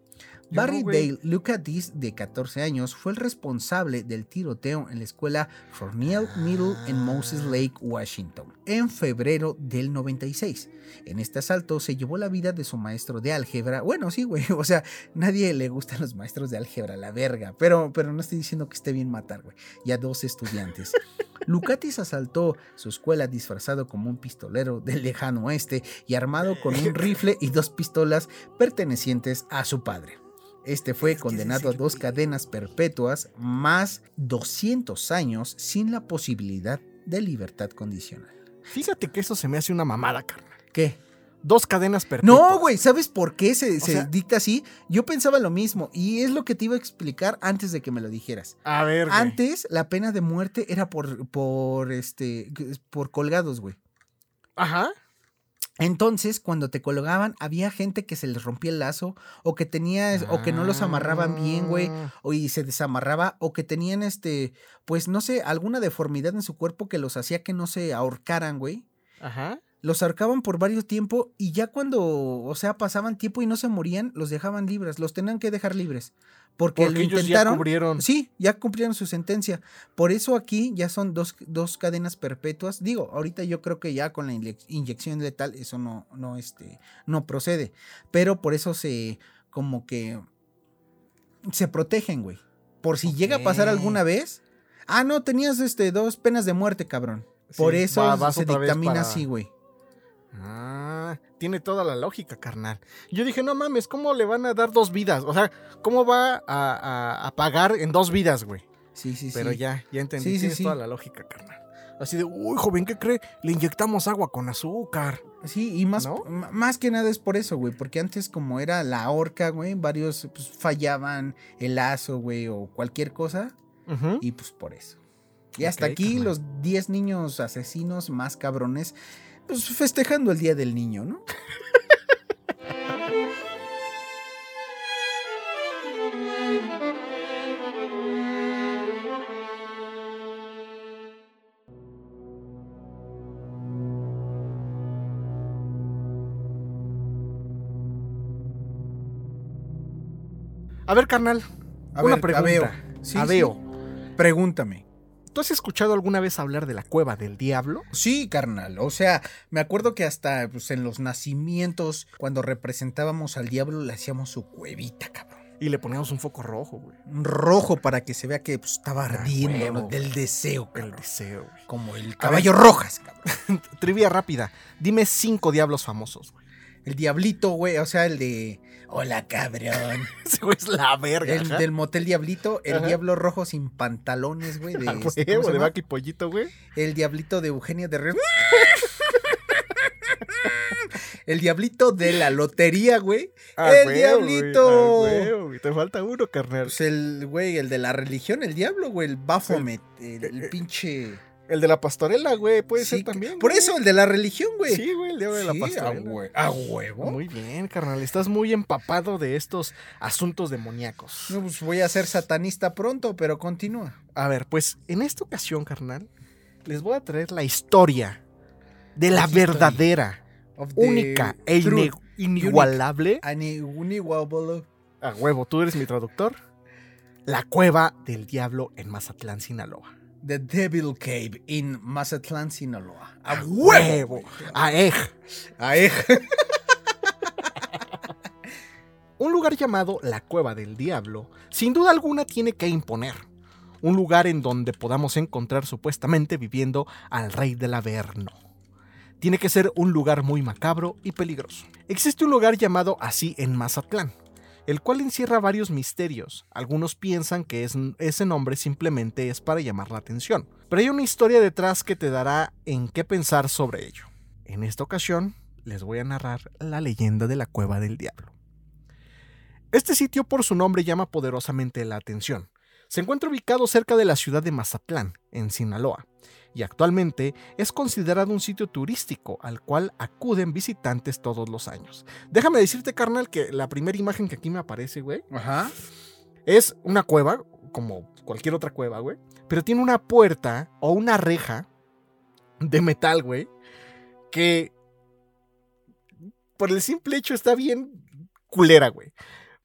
Barry. Dale Lucatis, de 14 años, fue el responsable del tiroteo en la escuela Fornell Middle en Moses Lake, Washington, en febrero del 96. En este asalto se llevó la vida de su maestro de álgebra. Bueno, sí, güey, o sea, nadie le gustan los maestros de álgebra, la verga, pero, pero no estoy diciendo que esté bien matar, güey, y a dos estudiantes. Lucatis asaltó su escuela disfrazado como un pistolero del lejano oeste y armado con un rifle y dos pistolas pertenecientes a su padre. Este fue condenado a dos cadenas perpetuas más 200 años sin la posibilidad de libertad condicional. Fíjate que eso se me hace una mamada, carnal. ¿Qué? Dos cadenas perpetuas. No, güey, ¿sabes por qué se, O se sea- dicta así? Yo pensaba lo mismo y es lo que te iba a explicar antes de que me lo dijeras. A ver, güey. Antes la pena de muerte era por por este por colgados, güey. Ajá. Entonces, cuando te colgaban, había gente que se les rompía el lazo o que tenía o que no los amarraban bien, güey, Ah. o y se desamarraba o que tenían este, pues no sé, alguna deformidad en su cuerpo que los hacía que no se ahorcaran, güey. Ajá. Los ahorcaban por varios tiempo y ya cuando, o sea, pasaban tiempo y no se morían, los dejaban libres, los tenían que dejar libres. Porque, Porque lo ellos ya intentaron. cubrieron. Sí, ya cumplieron su sentencia. Por eso aquí ya son dos, dos cadenas perpetuas. Digo, ahorita yo creo que ya con la inye- inyección letal eso no, no, este, no procede. Pero por eso se, como que, se protegen, güey. Por si llega a pasar alguna vez. Ah, no, tenías este, dos penas de muerte, cabrón. Por Sí, eso va- se dictamina para- así, güey. Ah, tiene toda la lógica, carnal. Yo dije, no mames, ¿cómo le van a dar dos vidas? O sea, ¿cómo va a, a- a pagar en dos vidas, güey? Sí, sí, Pero sí. ya, ya entendí. Sí, Tienes sí. toda la lógica, carnal. Así de, uy, joven, ¿qué cree? Le inyectamos agua con azúcar. Sí, y más, más que nada es por eso, güey, porque antes como era la horca, güey, varios pues, fallaban el lazo, güey, o cualquier cosa, y pues por eso. Y hasta aquí carnal. los 10 niños asesinos más cabrones, pues festejando el Día del Niño, ¿no? A ver, carnal, A una ver, pregunta. Aveo. Sí, Aveo, sí. Pregúntame. ¿Tú has escuchado alguna vez hablar de la cueva del diablo? Sí, carnal. O sea, me acuerdo que hasta pues, en los nacimientos, cuando representábamos al diablo, le hacíamos su cuevita, cabrón. Y le poníamos un foco rojo, güey. Un rojo para que se vea que pues, estaba ardiendo huevo, ¿no? del deseo, El cabrón. deseo, güey. Como el ver. caballo rojas, cabrón. Trivia rápida. Dime cinco diablos famosos, güey. El diablito, güey. O sea, el de. Hola, cabrón. Ese güey es la verga. El ajá. del motel diablito. El Ajá. diablo rojo sin pantalones, güey. De, este, huevo, ¿cómo se de vaca y pollito, güey. El diablito de Eugenia de Ríos. El diablito de la lotería, güey. Ah, ¡El diablito! güey, ah, huevo, güey. Te falta uno, carnal. Pues el, güey, el de la religión, el diablo, güey. El Baphomet. El, el pinche. El de la pastorela, güey. Puede Sí, ser también. Por güey. eso, el de la religión, güey. Sí, güey, el diablo de la Sí, a, pastorela. hue- a huevo. Muy bien, carnal. Estás muy empapado de estos asuntos demoníacos. No, pues voy a ser satanista pronto, pero continúa. A ver, pues en esta ocasión, carnal, les voy a traer la historia de la verdadera, única e ine- inigualable. Unigualable. A huevo, tú eres mi traductor. La cueva del diablo en Mazatlán, Sinaloa. The Devil Cave in Mazatlán, Sinaloa. A huevo. huevo. A ej. A ej. Un lugar llamado la Cueva del Diablo, sin duda alguna tiene que imponer. Un lugar en donde podamos encontrar supuestamente viviendo al rey del Averno. Tiene que ser un lugar muy macabro y peligroso. Existe un lugar llamado así en Mazatlán, el cual encierra varios misterios. Algunos piensan que es- ese nombre simplemente es para llamar la atención, pero hay una historia detrás que te dará en qué pensar sobre ello. En esta ocasión, les voy a narrar la leyenda de la Cueva del Diablo. Este sitio por su nombre llama poderosamente la atención. Se encuentra ubicado cerca de la ciudad de Mazatlán, en Sinaloa, y actualmente es considerado un sitio turístico al cual acuden visitantes todos los años. Déjame decirte, carnal, que la primera imagen que aquí me aparece, güey, Ajá. es una cueva, como cualquier otra cueva, güey, pero tiene una puerta o una reja de metal, güey, que por el simple hecho está bien culera, güey.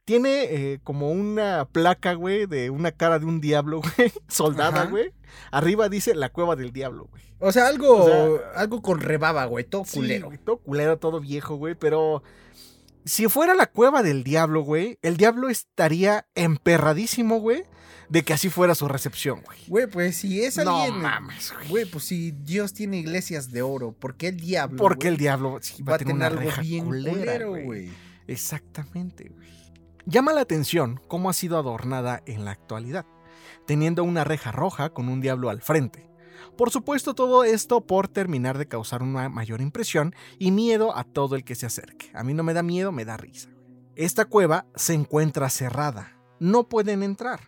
Tiene eh, como una placa, güey, de una cara de un diablo, güey, soldada, Ajá. güey. Arriba dice la cueva del diablo, güey. O sea, algo, O sea, algo con rebaba, güey, todo Sí, culero. güey, todo culero, todo viejo, güey, pero si fuera la cueva del diablo, güey, el diablo estaría emperradísimo, güey, de que así fuera su recepción, güey. Güey, pues si es No alguien. mames, güey. Güey, pues si Dios tiene iglesias de oro, ¿por qué el diablo? Porque el diablo sí, va a tener una algo reja bien culera, culero, güey. Exactamente, güey. Llama la atención cómo ha sido adornada en la actualidad, teniendo una reja roja con un diablo al frente. Por supuesto, todo esto por terminar de causar una mayor impresión y miedo a todo el que se acerque. A mí no me da miedo, me da risa. Esta cueva se encuentra cerrada. No pueden entrar.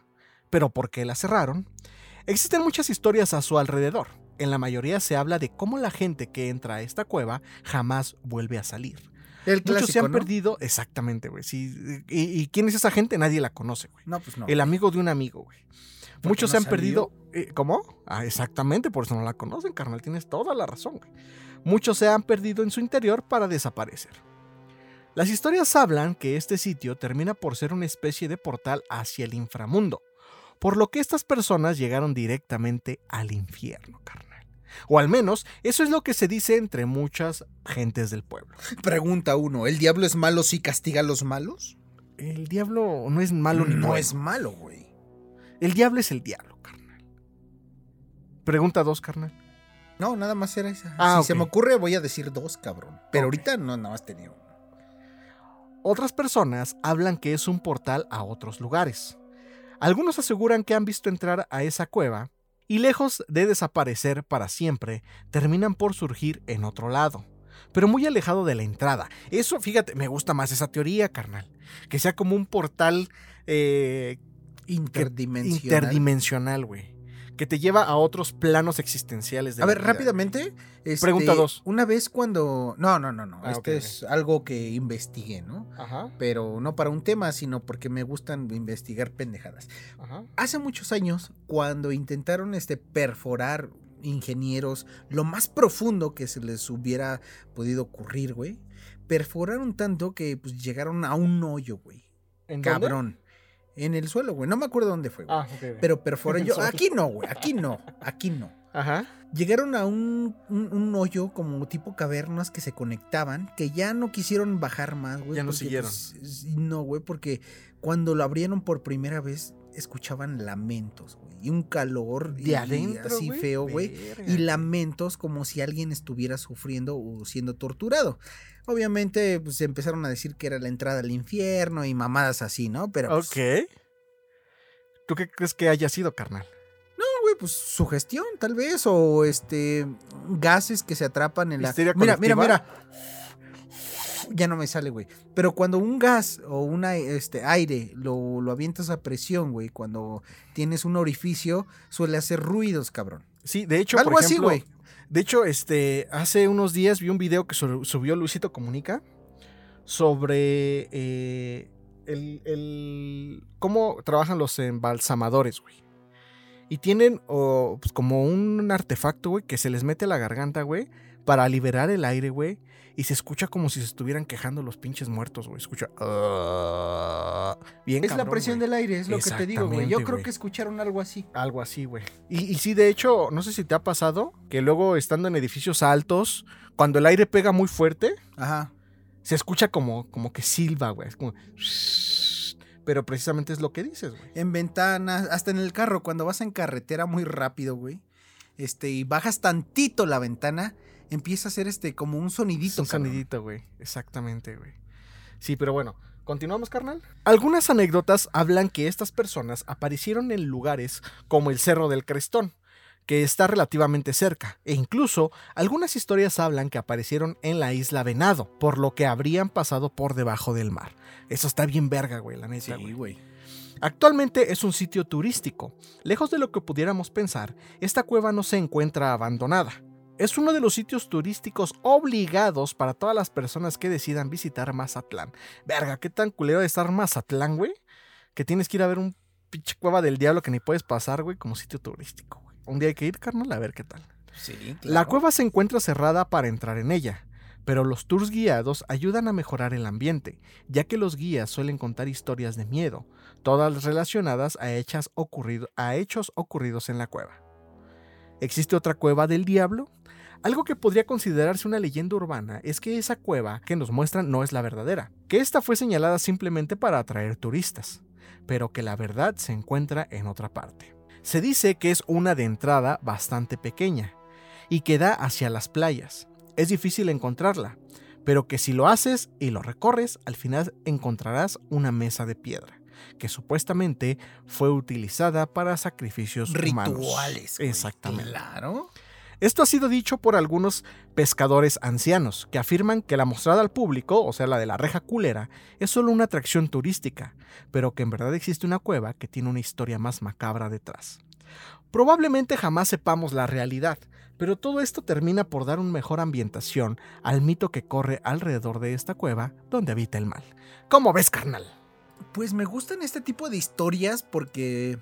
¿Pero por qué la cerraron? Existen muchas historias a su alrededor. En la mayoría se habla de cómo la gente que entra a esta cueva jamás vuelve a salir. El Muchos se han ¿no? perdido, exactamente, güey. Sí, y, y quién es esa gente? Nadie la conoce, güey. No, pues no. El amigo de un amigo, güey. Muchos no se han salió. perdido. eh, ¿Cómo? Ah, exactamente, por eso no la conocen, carnal. Tienes toda la razón, güey. Muchos se han perdido en su interior para desaparecer. Las historias hablan que este sitio termina por ser una especie de portal hacia el inframundo, por lo que estas personas llegaron directamente al infierno, carnal. O al menos, eso es lo que se dice entre muchas gentes del pueblo. Pregunta uno, ¿el diablo es malo si castiga a los malos? El diablo no es malo ni no bueno. es malo, güey. El diablo es el diablo, carnal. Pregunta dos, carnal. No, nada más era esa. Ah, si se me ocurre, voy a decir dos, cabrón. Pero ahorita no, nada más tenía uno. Otras personas hablan que es un portal a otros lugares. Algunos aseguran que han visto entrar a esa cueva y lejos de desaparecer para siempre, terminan por surgir en otro lado, pero muy alejado de la entrada. Eso, fíjate, me gusta más esa teoría, carnal. Que sea como un portal eh, Interdimensional. interdimensional, güey. Que te lleva a otros planos existenciales de A ver, vida. rápidamente. este, Pregunta dos. Una vez cuando. No, no, no, no. Ah, este es algo que investigué, ¿no? Ajá, Pero no para un tema, sino porque me gustan investigar pendejadas. ajá. Hace muchos años, cuando intentaron este, perforar ingenieros lo más profundo que se les hubiera podido ocurrir, güey, perforaron tanto que pues llegaron a un hoyo, güey. ¿En dónde? En el suelo, güey. No me acuerdo dónde fue, güey. Ah. Pero el Yo, aquí no, güey. Aquí no. Aquí no. Ajá. Llegaron a un, un- un hoyo como tipo cavernas que se conectaban, que ya no quisieron bajar más, güey. Ya no siguieron. pues, no, güey, porque cuando lo abrieron por primera vez escuchaban lamentos, güey. Y un calor De y adentro, así feo, güey. Y lamentos como si alguien estuviera sufriendo o siendo torturado. Obviamente, pues empezaron a decir que era la entrada al infierno y mamadas así, ¿no? Pero, pues, Ok. ¿Tú qué crees que haya sido, carnal? No, güey, pues sugestión, tal vez, o este gases que se atrapan en la. ¿Histeria Mira, mira, colectiva? mira. Ya no me sale, güey. Pero cuando un gas o un este, aire lo, lo avientas a presión, güey, cuando tienes un orificio, suele hacer ruidos, cabrón. Sí, de hecho, Algo por así, güey. De hecho, este, hace unos días vi un video que su- subió Luisito Comunica sobre eh, el, cómo trabajan los embalsamadores, güey. Y tienen pues, como un artefacto, güey, que se les mete a la garganta, güey, para liberar el aire, güey. Y se escucha como si se estuvieran quejando los pinches muertos, güey. Escucha. "Ah", bien Es la presión del aire, es lo que te digo, güey. Yo creo que escucharon algo así. Algo así, güey. Y, y sí, de hecho, no sé si te ha pasado que luego estando en edificios altos, cuando el aire pega muy fuerte, Ajá. se escucha como, como que silba, güey. Es como... Pero precisamente es lo que dices, güey. En ventanas, hasta en el carro, cuando vas en carretera muy rápido, güey. Este, y bajas tantito la ventana, empieza a hacer este como un sonidito. Un sonidito, güey. Exactamente, güey. Sí, pero bueno, ¿continuamos, carnal? Algunas anécdotas hablan que estas personas aparecieron en lugares como el Cerro del Crestón, que está relativamente cerca, e incluso algunas historias hablan que aparecieron en la isla Venado, por lo que habrían pasado por debajo del mar. Eso está bien verga, güey, la neta, Sí, güey. Actualmente es un sitio turístico. Lejos de lo que pudiéramos pensar, esta cueva no se encuentra abandonada. Es uno de los sitios turísticos obligados para todas las personas que decidan visitar Mazatlán. Verga, qué tan culero de estar Mazatlán, güey. Que tienes que ir a ver un pinche cueva del diablo que ni puedes pasar, güey, como sitio turístico, güey. Un día hay que ir, carnal, a ver qué tal. Sí, La cueva se encuentra cerrada para entrar en ella, pero los tours guiados ayudan a mejorar el ambiente, ya que los guías suelen contar historias de miedo, todas relacionadas a, hechos ocurridos en la cueva. ¿Existe otra cueva del diablo? Algo que podría considerarse una leyenda urbana es que esa cueva que nos muestran no es la verdadera, que esta fue señalada simplemente para atraer turistas, pero que la verdad se encuentra en otra parte. Se dice que es una de entrada bastante pequeña y que da hacia las playas, es difícil encontrarla, pero que si lo haces y lo recorres, al final encontrarás una mesa de piedra, que supuestamente fue utilizada para sacrificios rituales. Exactamente. Claro. Esto ha sido dicho por algunos pescadores ancianos que afirman que la mostrada al público, o sea, la de la reja culera, es solo una atracción turística, pero que en verdad existe una cueva que tiene una historia más macabra detrás. Probablemente jamás sepamos la realidad, pero todo esto termina por dar una mejor ambientación al mito que corre alrededor de esta cueva donde habita el mal. ¿Cómo ves, carnal? Pues me gustan este tipo de historias porque,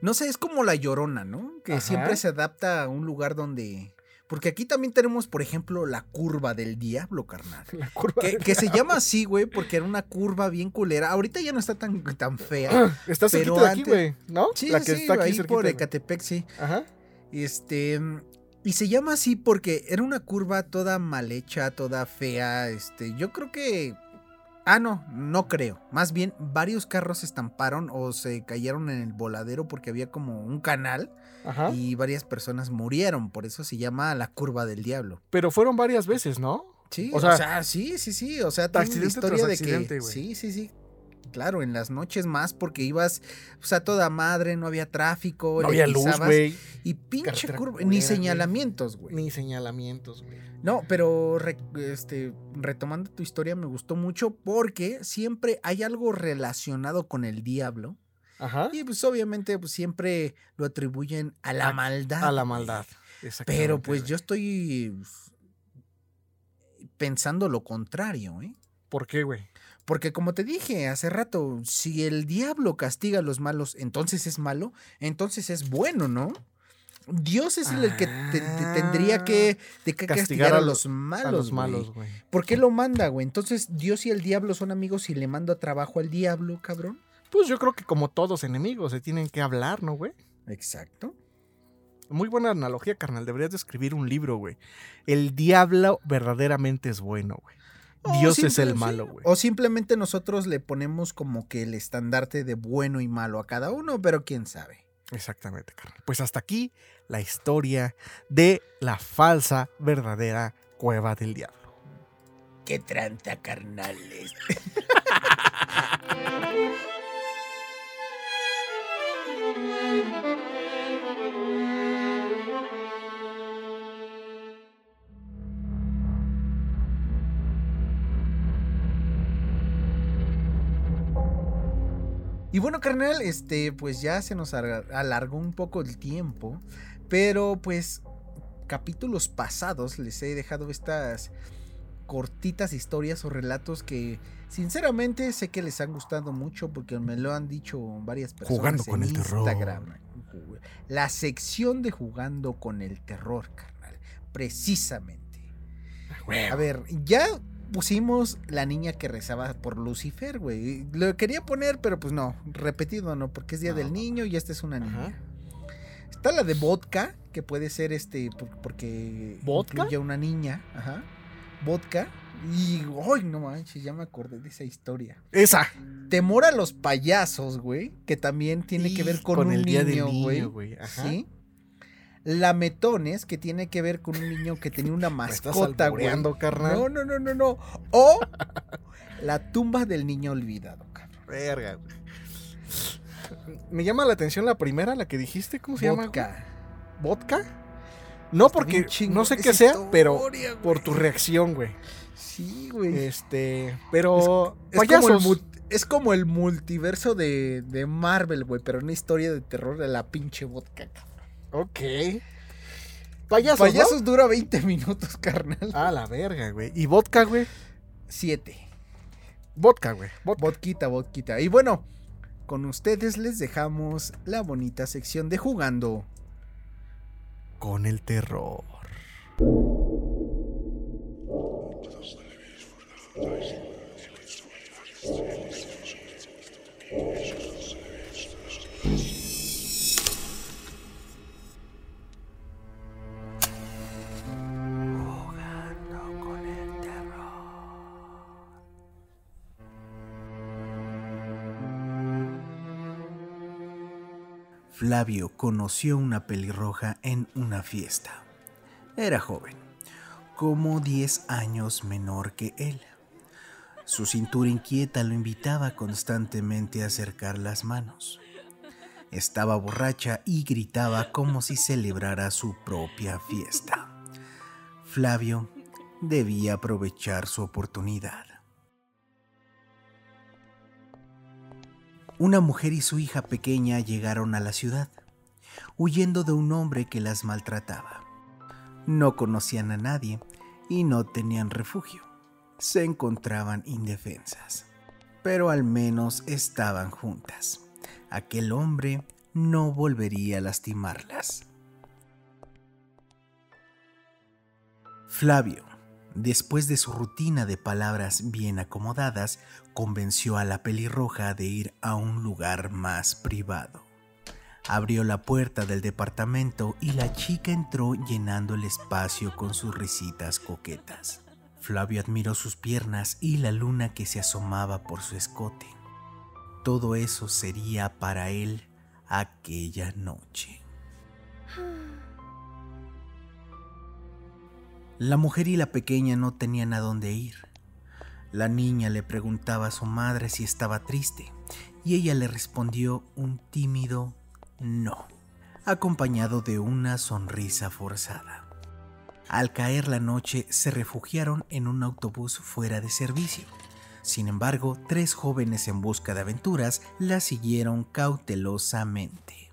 no sé, es como la llorona, ¿no? Que siempre se adapta a un lugar donde... Porque aquí también tenemos, por ejemplo, la curva del diablo, carnal. La curva que, que se llama así, güey, porque era una curva bien culera. Ahorita ya no está tan, tan fea. Está cerquita de aquí, güey, ¿no? Sí, la sí, que sí, está aquí ahí cerquita, por. Ecatepec, sí. Ajá. Este. Y se llama así porque era una curva toda mal hecha, toda fea. Este, yo creo que. Ah, no, no creo. Más bien, varios carros se estamparon o se cayeron en el voladero porque había como un canal Ajá. y varias personas murieron. Por eso se llama la curva del diablo. Pero fueron varias veces, ¿no? Sí, O o sea, sí, sí, sí. O sea, tiene una historia tras de que. Sí, sí, sí. Claro, en las noches más porque ibas pues, a toda madre, no había tráfico. No había luz, güey. Y pinche curva, ni señalamientos, güey. Ni señalamientos, güey. No, pero re- este, retomando tu historia, me gustó mucho porque siempre hay algo relacionado con el diablo. Ajá. Y pues obviamente pues, siempre lo atribuyen a la A- maldad. A la maldad. Pero pues yo estoy pues, pensando lo contrario, ¿eh? ¿Por qué, güey? Porque como te dije hace rato, si el diablo castiga a los malos, entonces es malo, entonces es bueno, ¿no? Dios es el que te- te tendría que, de que Castigar castigar, a a lo- los malos. A los güey. malos, güey. ¿Por qué lo manda, güey? Entonces, Dios y el diablo son amigos y le mando a trabajo al diablo, cabrón. Pues yo creo que como todos enemigos se tienen que hablar, ¿no, güey? Exacto. Muy buena analogía, carnal. Deberías de escribir un libro, güey. El diablo verdaderamente es bueno, güey. Dios es el malo, güey. O simplemente nosotros le ponemos como que el estandarte de bueno y malo a cada uno, pero quién sabe. Exactamente, carnal. Pues hasta aquí la historia de la falsa, verdadera cueva del diablo. Qué tranta, carnales. Y bueno, carnal, este, pues ya se nos ar- alargó un poco el tiempo, pero pues capítulos pasados les he dejado estas cortitas historias o relatos que sinceramente sé que les han gustado mucho porque me lo han dicho varias personas Jugando con en el terror. Instagram. La sección de jugando con el terror, carnal. Precisamente. A ver, ya pusimos la niña que rezaba por Lucifer, güey. Lo quería poner, pero pues no, repetido no, porque es Día No, del Niño y esta es una Ajá. niña. Está la de vodka, que puede ser este, por- porque ¿Vodka? incluye a una niña, ajá. Vodka. Y, ¡ay, no manches! Ya me acordé de esa historia. Esa. Temor a los payasos, güey, que también tiene que ver con, un el día niño, del niño, güey. güey. Ajá. ¿Sí? Lametones, que tiene que ver con un niño que tenía una mascota, güey. carnal. No, no, no, no, no. O la tumba del niño olvidado, cabrón. Verga, güey. Me llama la atención la primera, la que dijiste, ¿cómo se llama? Vodka. ¿Vodka? No, porque no sé qué sea, pero güey. por tu reacción, güey. Sí, güey. Este, pero Es como, el, es como el multiverso de, de Marvel, güey, pero una historia de terror de la pinche vodka. cabrón. Ok. Payasos. Payasos ¿no? dura 20 minutos, carnal. A la verga, güey. ¿Y vodka, güey? 7. Vodka, güey. Vodquita, vodquita. Y bueno, con ustedes les dejamos la bonita sección de jugando con el terror. Flavio conoció una pelirroja en una fiesta. Era joven, como 10 años menor que él. Su cintura inquieta lo invitaba constantemente a acercar las manos. Estaba borracha y gritaba como si celebrara su propia fiesta. Flavio debía aprovechar su oportunidad. Una mujer y su hija pequeña llegaron a la ciudad, huyendo de un hombre que las maltrataba. No conocían a nadie y no tenían refugio. Se encontraban indefensas, pero al menos estaban juntas. Aquel hombre no volvería a lastimarlas. Flavio, después de su rutina de palabras bien acomodadas, convenció a la pelirroja de ir a un lugar más privado. Abrió la puerta del departamento y la chica entró llenando el espacio con sus risitas coquetas. Flavio admiró sus piernas y la luna que se asomaba por su escote. Todo eso sería para él aquella noche. La mujer y la pequeña no tenían a dónde ir. La niña le preguntaba a su madre si estaba triste y ella le respondió un tímido no, acompañado de una sonrisa forzada. Al caer la noche se refugiaron en un autobús fuera de servicio. Sin embargo, tres jóvenes en busca de aventuras la siguieron cautelosamente.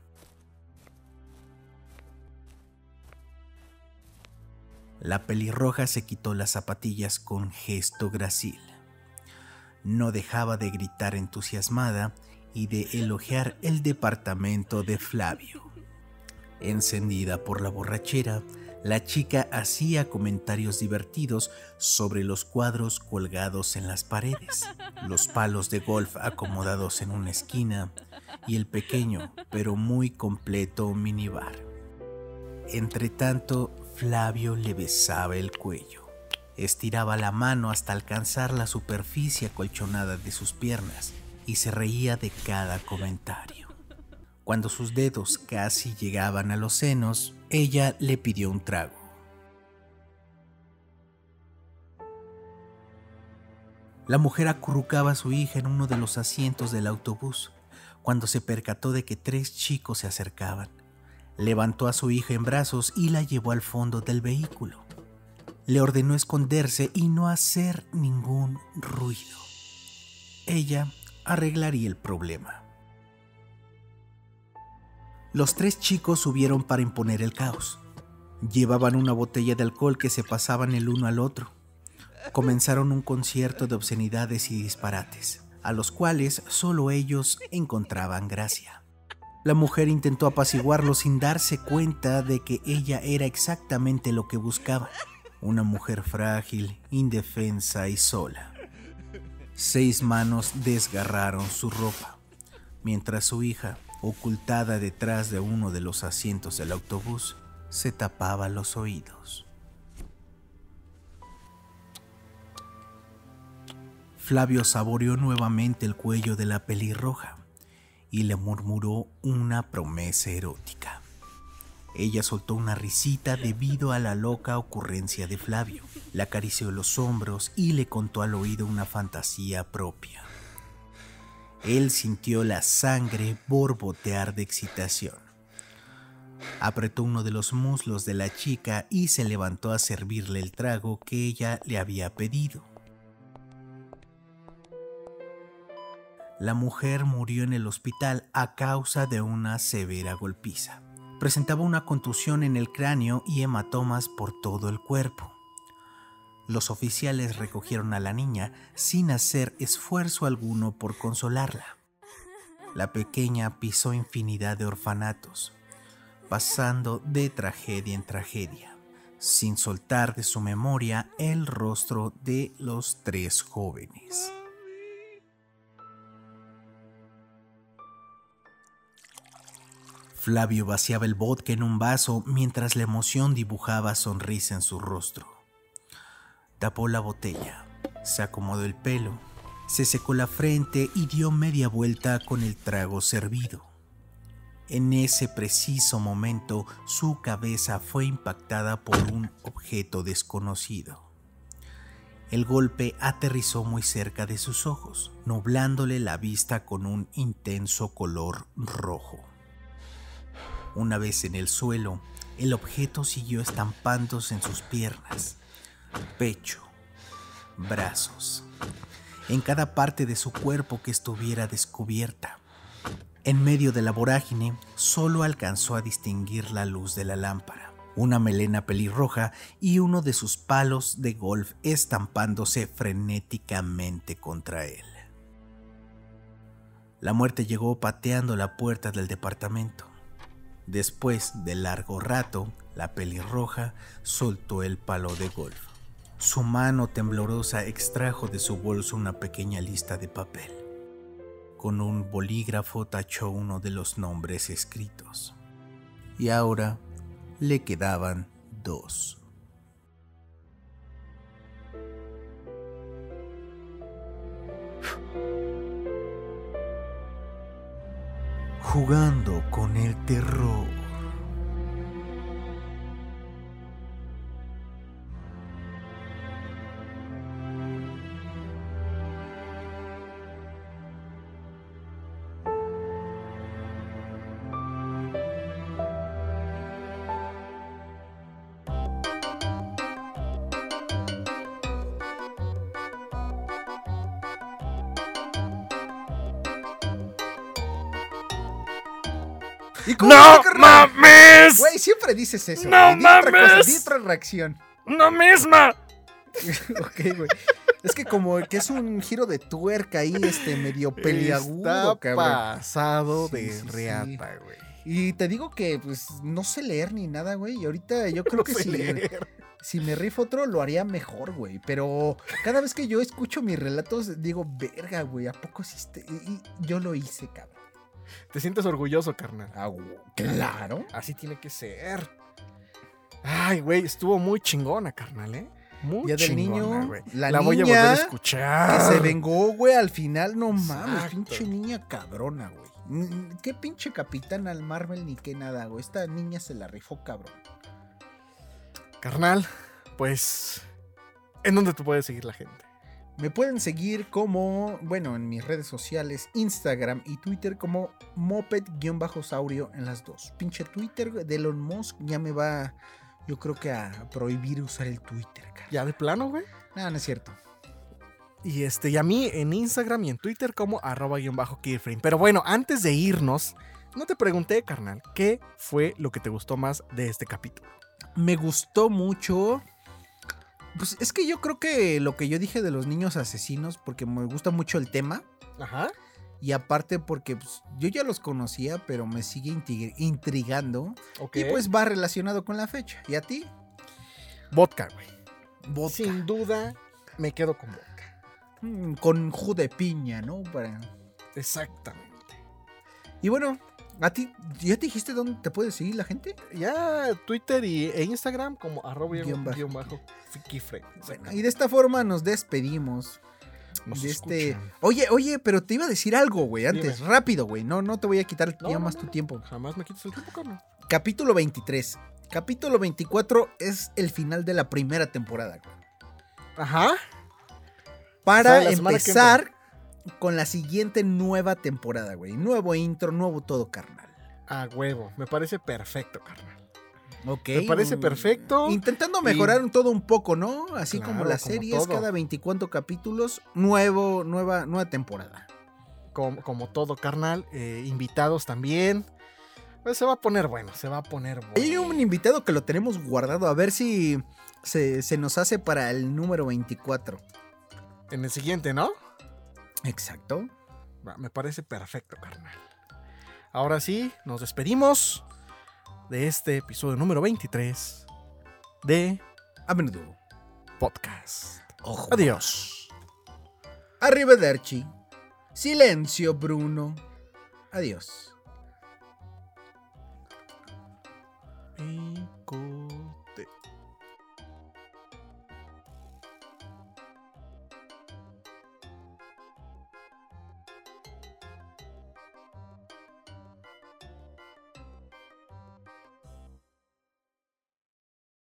La pelirroja se quitó las zapatillas con gesto gracil. No dejaba de gritar entusiasmada y de elogiar el departamento de Flavio. Encendida por la borrachera, la chica hacía comentarios divertidos sobre los cuadros colgados en las paredes, los palos de golf acomodados en una esquina y el pequeño pero muy completo minibar. Entre tanto, Flavio le besaba el cuello. Estiraba la mano hasta alcanzar la superficie acolchonada de sus piernas y se reía de cada comentario. Cuando sus dedos casi llegaban a los senos, ella le pidió un trago. La mujer acurrucaba a su hija en uno de los asientos del autobús cuando se percató de que tres chicos se acercaban. Levantó a su hija en brazos y la llevó al fondo del vehículo. Le ordenó esconderse y no hacer ningún ruido. Ella arreglaría el problema. Los tres chicos subieron para imponer el caos. Llevaban una botella de alcohol que se pasaban el uno al otro. Comenzaron un concierto de obscenidades y disparates, a los cuales solo ellos encontraban gracia. La mujer intentó apaciguarlo sin darse cuenta de que ella era exactamente lo que buscaba, una mujer frágil, indefensa y sola. Seis manos desgarraron su ropa, mientras su hija, ocultada detrás de uno de los asientos del autobús, se tapaba los oídos. Flavio saboreó nuevamente el cuello de la pelirroja y le murmuró una promesa erótica. Ella soltó una risita debido a la loca ocurrencia de Flavio. Le acarició los hombros y le contó al oído una fantasía propia. Él sintió la sangre borbotear de excitación. Apretó uno de los muslos de la chica y se levantó a servirle el trago que ella le había pedido. La mujer murió en el hospital a causa de una severa golpiza. Presentaba una contusión en el cráneo y hematomas por todo el cuerpo. Los oficiales recogieron a la niña sin hacer esfuerzo alguno por consolarla. La pequeña pisó infinidad de orfanatos, pasando de tragedia en tragedia, sin soltar de su memoria el rostro de los tres jóvenes. Flavio vaciaba el vodka en un vaso mientras la emoción dibujaba sonrisa en su rostro. Tapó la botella, se acomodó el pelo, se secó la frente y dio media vuelta con el trago servido. En ese preciso momento, su cabeza fue impactada por un objeto desconocido. El golpe aterrizó muy cerca de sus ojos, nublándole la vista con un intenso color rojo. Una vez en el suelo, el objeto siguió estampándose en sus piernas, pecho, brazos, en cada parte de su cuerpo que estuviera descubierta. En medio de la vorágine, solo alcanzó a distinguir la luz de la lámpara, una melena pelirroja y uno de sus palos de golf estampándose frenéticamente contra él. La muerte llegó pateando la puerta del departamento. Después de largo rato, la pelirroja soltó el palo de golf. Su mano temblorosa extrajo de su bolso una pequeña lista de papel. Con un bolígrafo tachó uno de los nombres escritos. Y ahora le quedaban dos. Jugando con el terror. ¿Y cómo ¡No mames! Güey, siempre dices eso. ¡No. Di otra cosa, mames! di otra reacción. ¡No misma! ok, güey. Es que como que es un giro de tuerca ahí, este, medio peliagudo, Está cabrón. pasado Sí, de sí, sí. reata, güey. Y te digo que, pues, no sé leer ni nada, güey. Y ahorita yo creo que si, leer. si me rifo otro, lo haría mejor, güey. Pero cada vez que yo escucho mis relatos, digo, verga, güey, ¿a poco sí? este-?" Y, y yo lo hice, cabrón. Te sientes orgulloso, carnal. Ah, claro. Así tiene que ser. Ay, güey, estuvo muy chingona, carnal, ¿eh? Muy Día del chingona, niño, güey. la voy a niña volver a escuchar. Que se vengó, güey, al final, no mames, pinche niña cabrona, güey. Qué pinche capitán al Marvel ni qué nada, güey. Esta niña se la rifó, cabrón. Carnal, pues. ¿En dónde te puede seguir la gente? Me pueden seguir como, bueno, en mis redes sociales, Instagram y Twitter como moped-saurio en las dos. Pinche Twitter de Elon Musk ya me va, yo creo que a prohibir usar el Twitter, cara. ¿Ya de plano, güey? No, no es cierto. Y este, y a mí en Instagram y en Twitter como arroba guion bajo keyframe. Pero bueno, antes de irnos, no te pregunté, carnal, ¿qué fue lo que te gustó más de este capítulo? Me gustó mucho. Pues es que yo creo que lo que yo dije de los niños asesinos, porque me gusta mucho el tema. Ajá. Y aparte porque pues, yo ya los conocía, pero me sigue intrigando. Ok. Y pues va relacionado con la fecha. ¿Y a ti? vodka, güey. Vodka. Sin duda, me quedo con vodka. Mm, con jugo de piña, ¿no? Para... Exactamente. Y bueno, a ti, ¿ya te dijiste dónde te puede seguir la gente? Ya Twitter y, e Instagram como arroba Guión bajo. guion bajo keyframe. Bueno, y de esta forma nos despedimos. Nos de este... Oye, oye, pero te iba a decir algo, güey, antes. Dime. Rápido, güey. No, no te voy a quitar No, ya no, más no, tu tiempo. Jamás me quites el tiempo, carnal. Capítulo 23. Capítulo 24 es el final de la primera temporada, güey. Ajá. Para O sea, empezar con la siguiente nueva temporada, güey. Nuevo intro, nuevo todo, carnal. A huevo. Me parece perfecto, carnal. Ok. Me parece perfecto. Intentando mejorar todo un poco, ¿no? Así como las como series, todo. cada 24 capítulos, nuevo, nueva, nueva temporada. Como, como todo, carnal. Eh, invitados también. Pues se va a poner bueno, se va a poner bueno. Hay un invitado que lo tenemos guardado, a ver si se, se nos hace para el número 24. En el siguiente, ¿no? Exacto. Me parece perfecto, carnal. Ahora sí, nos despedimos de este episodio número 23 de A menudo. Podcast. Ojo. Adiós. Arrivederci. Silencio, Bruno. Adiós.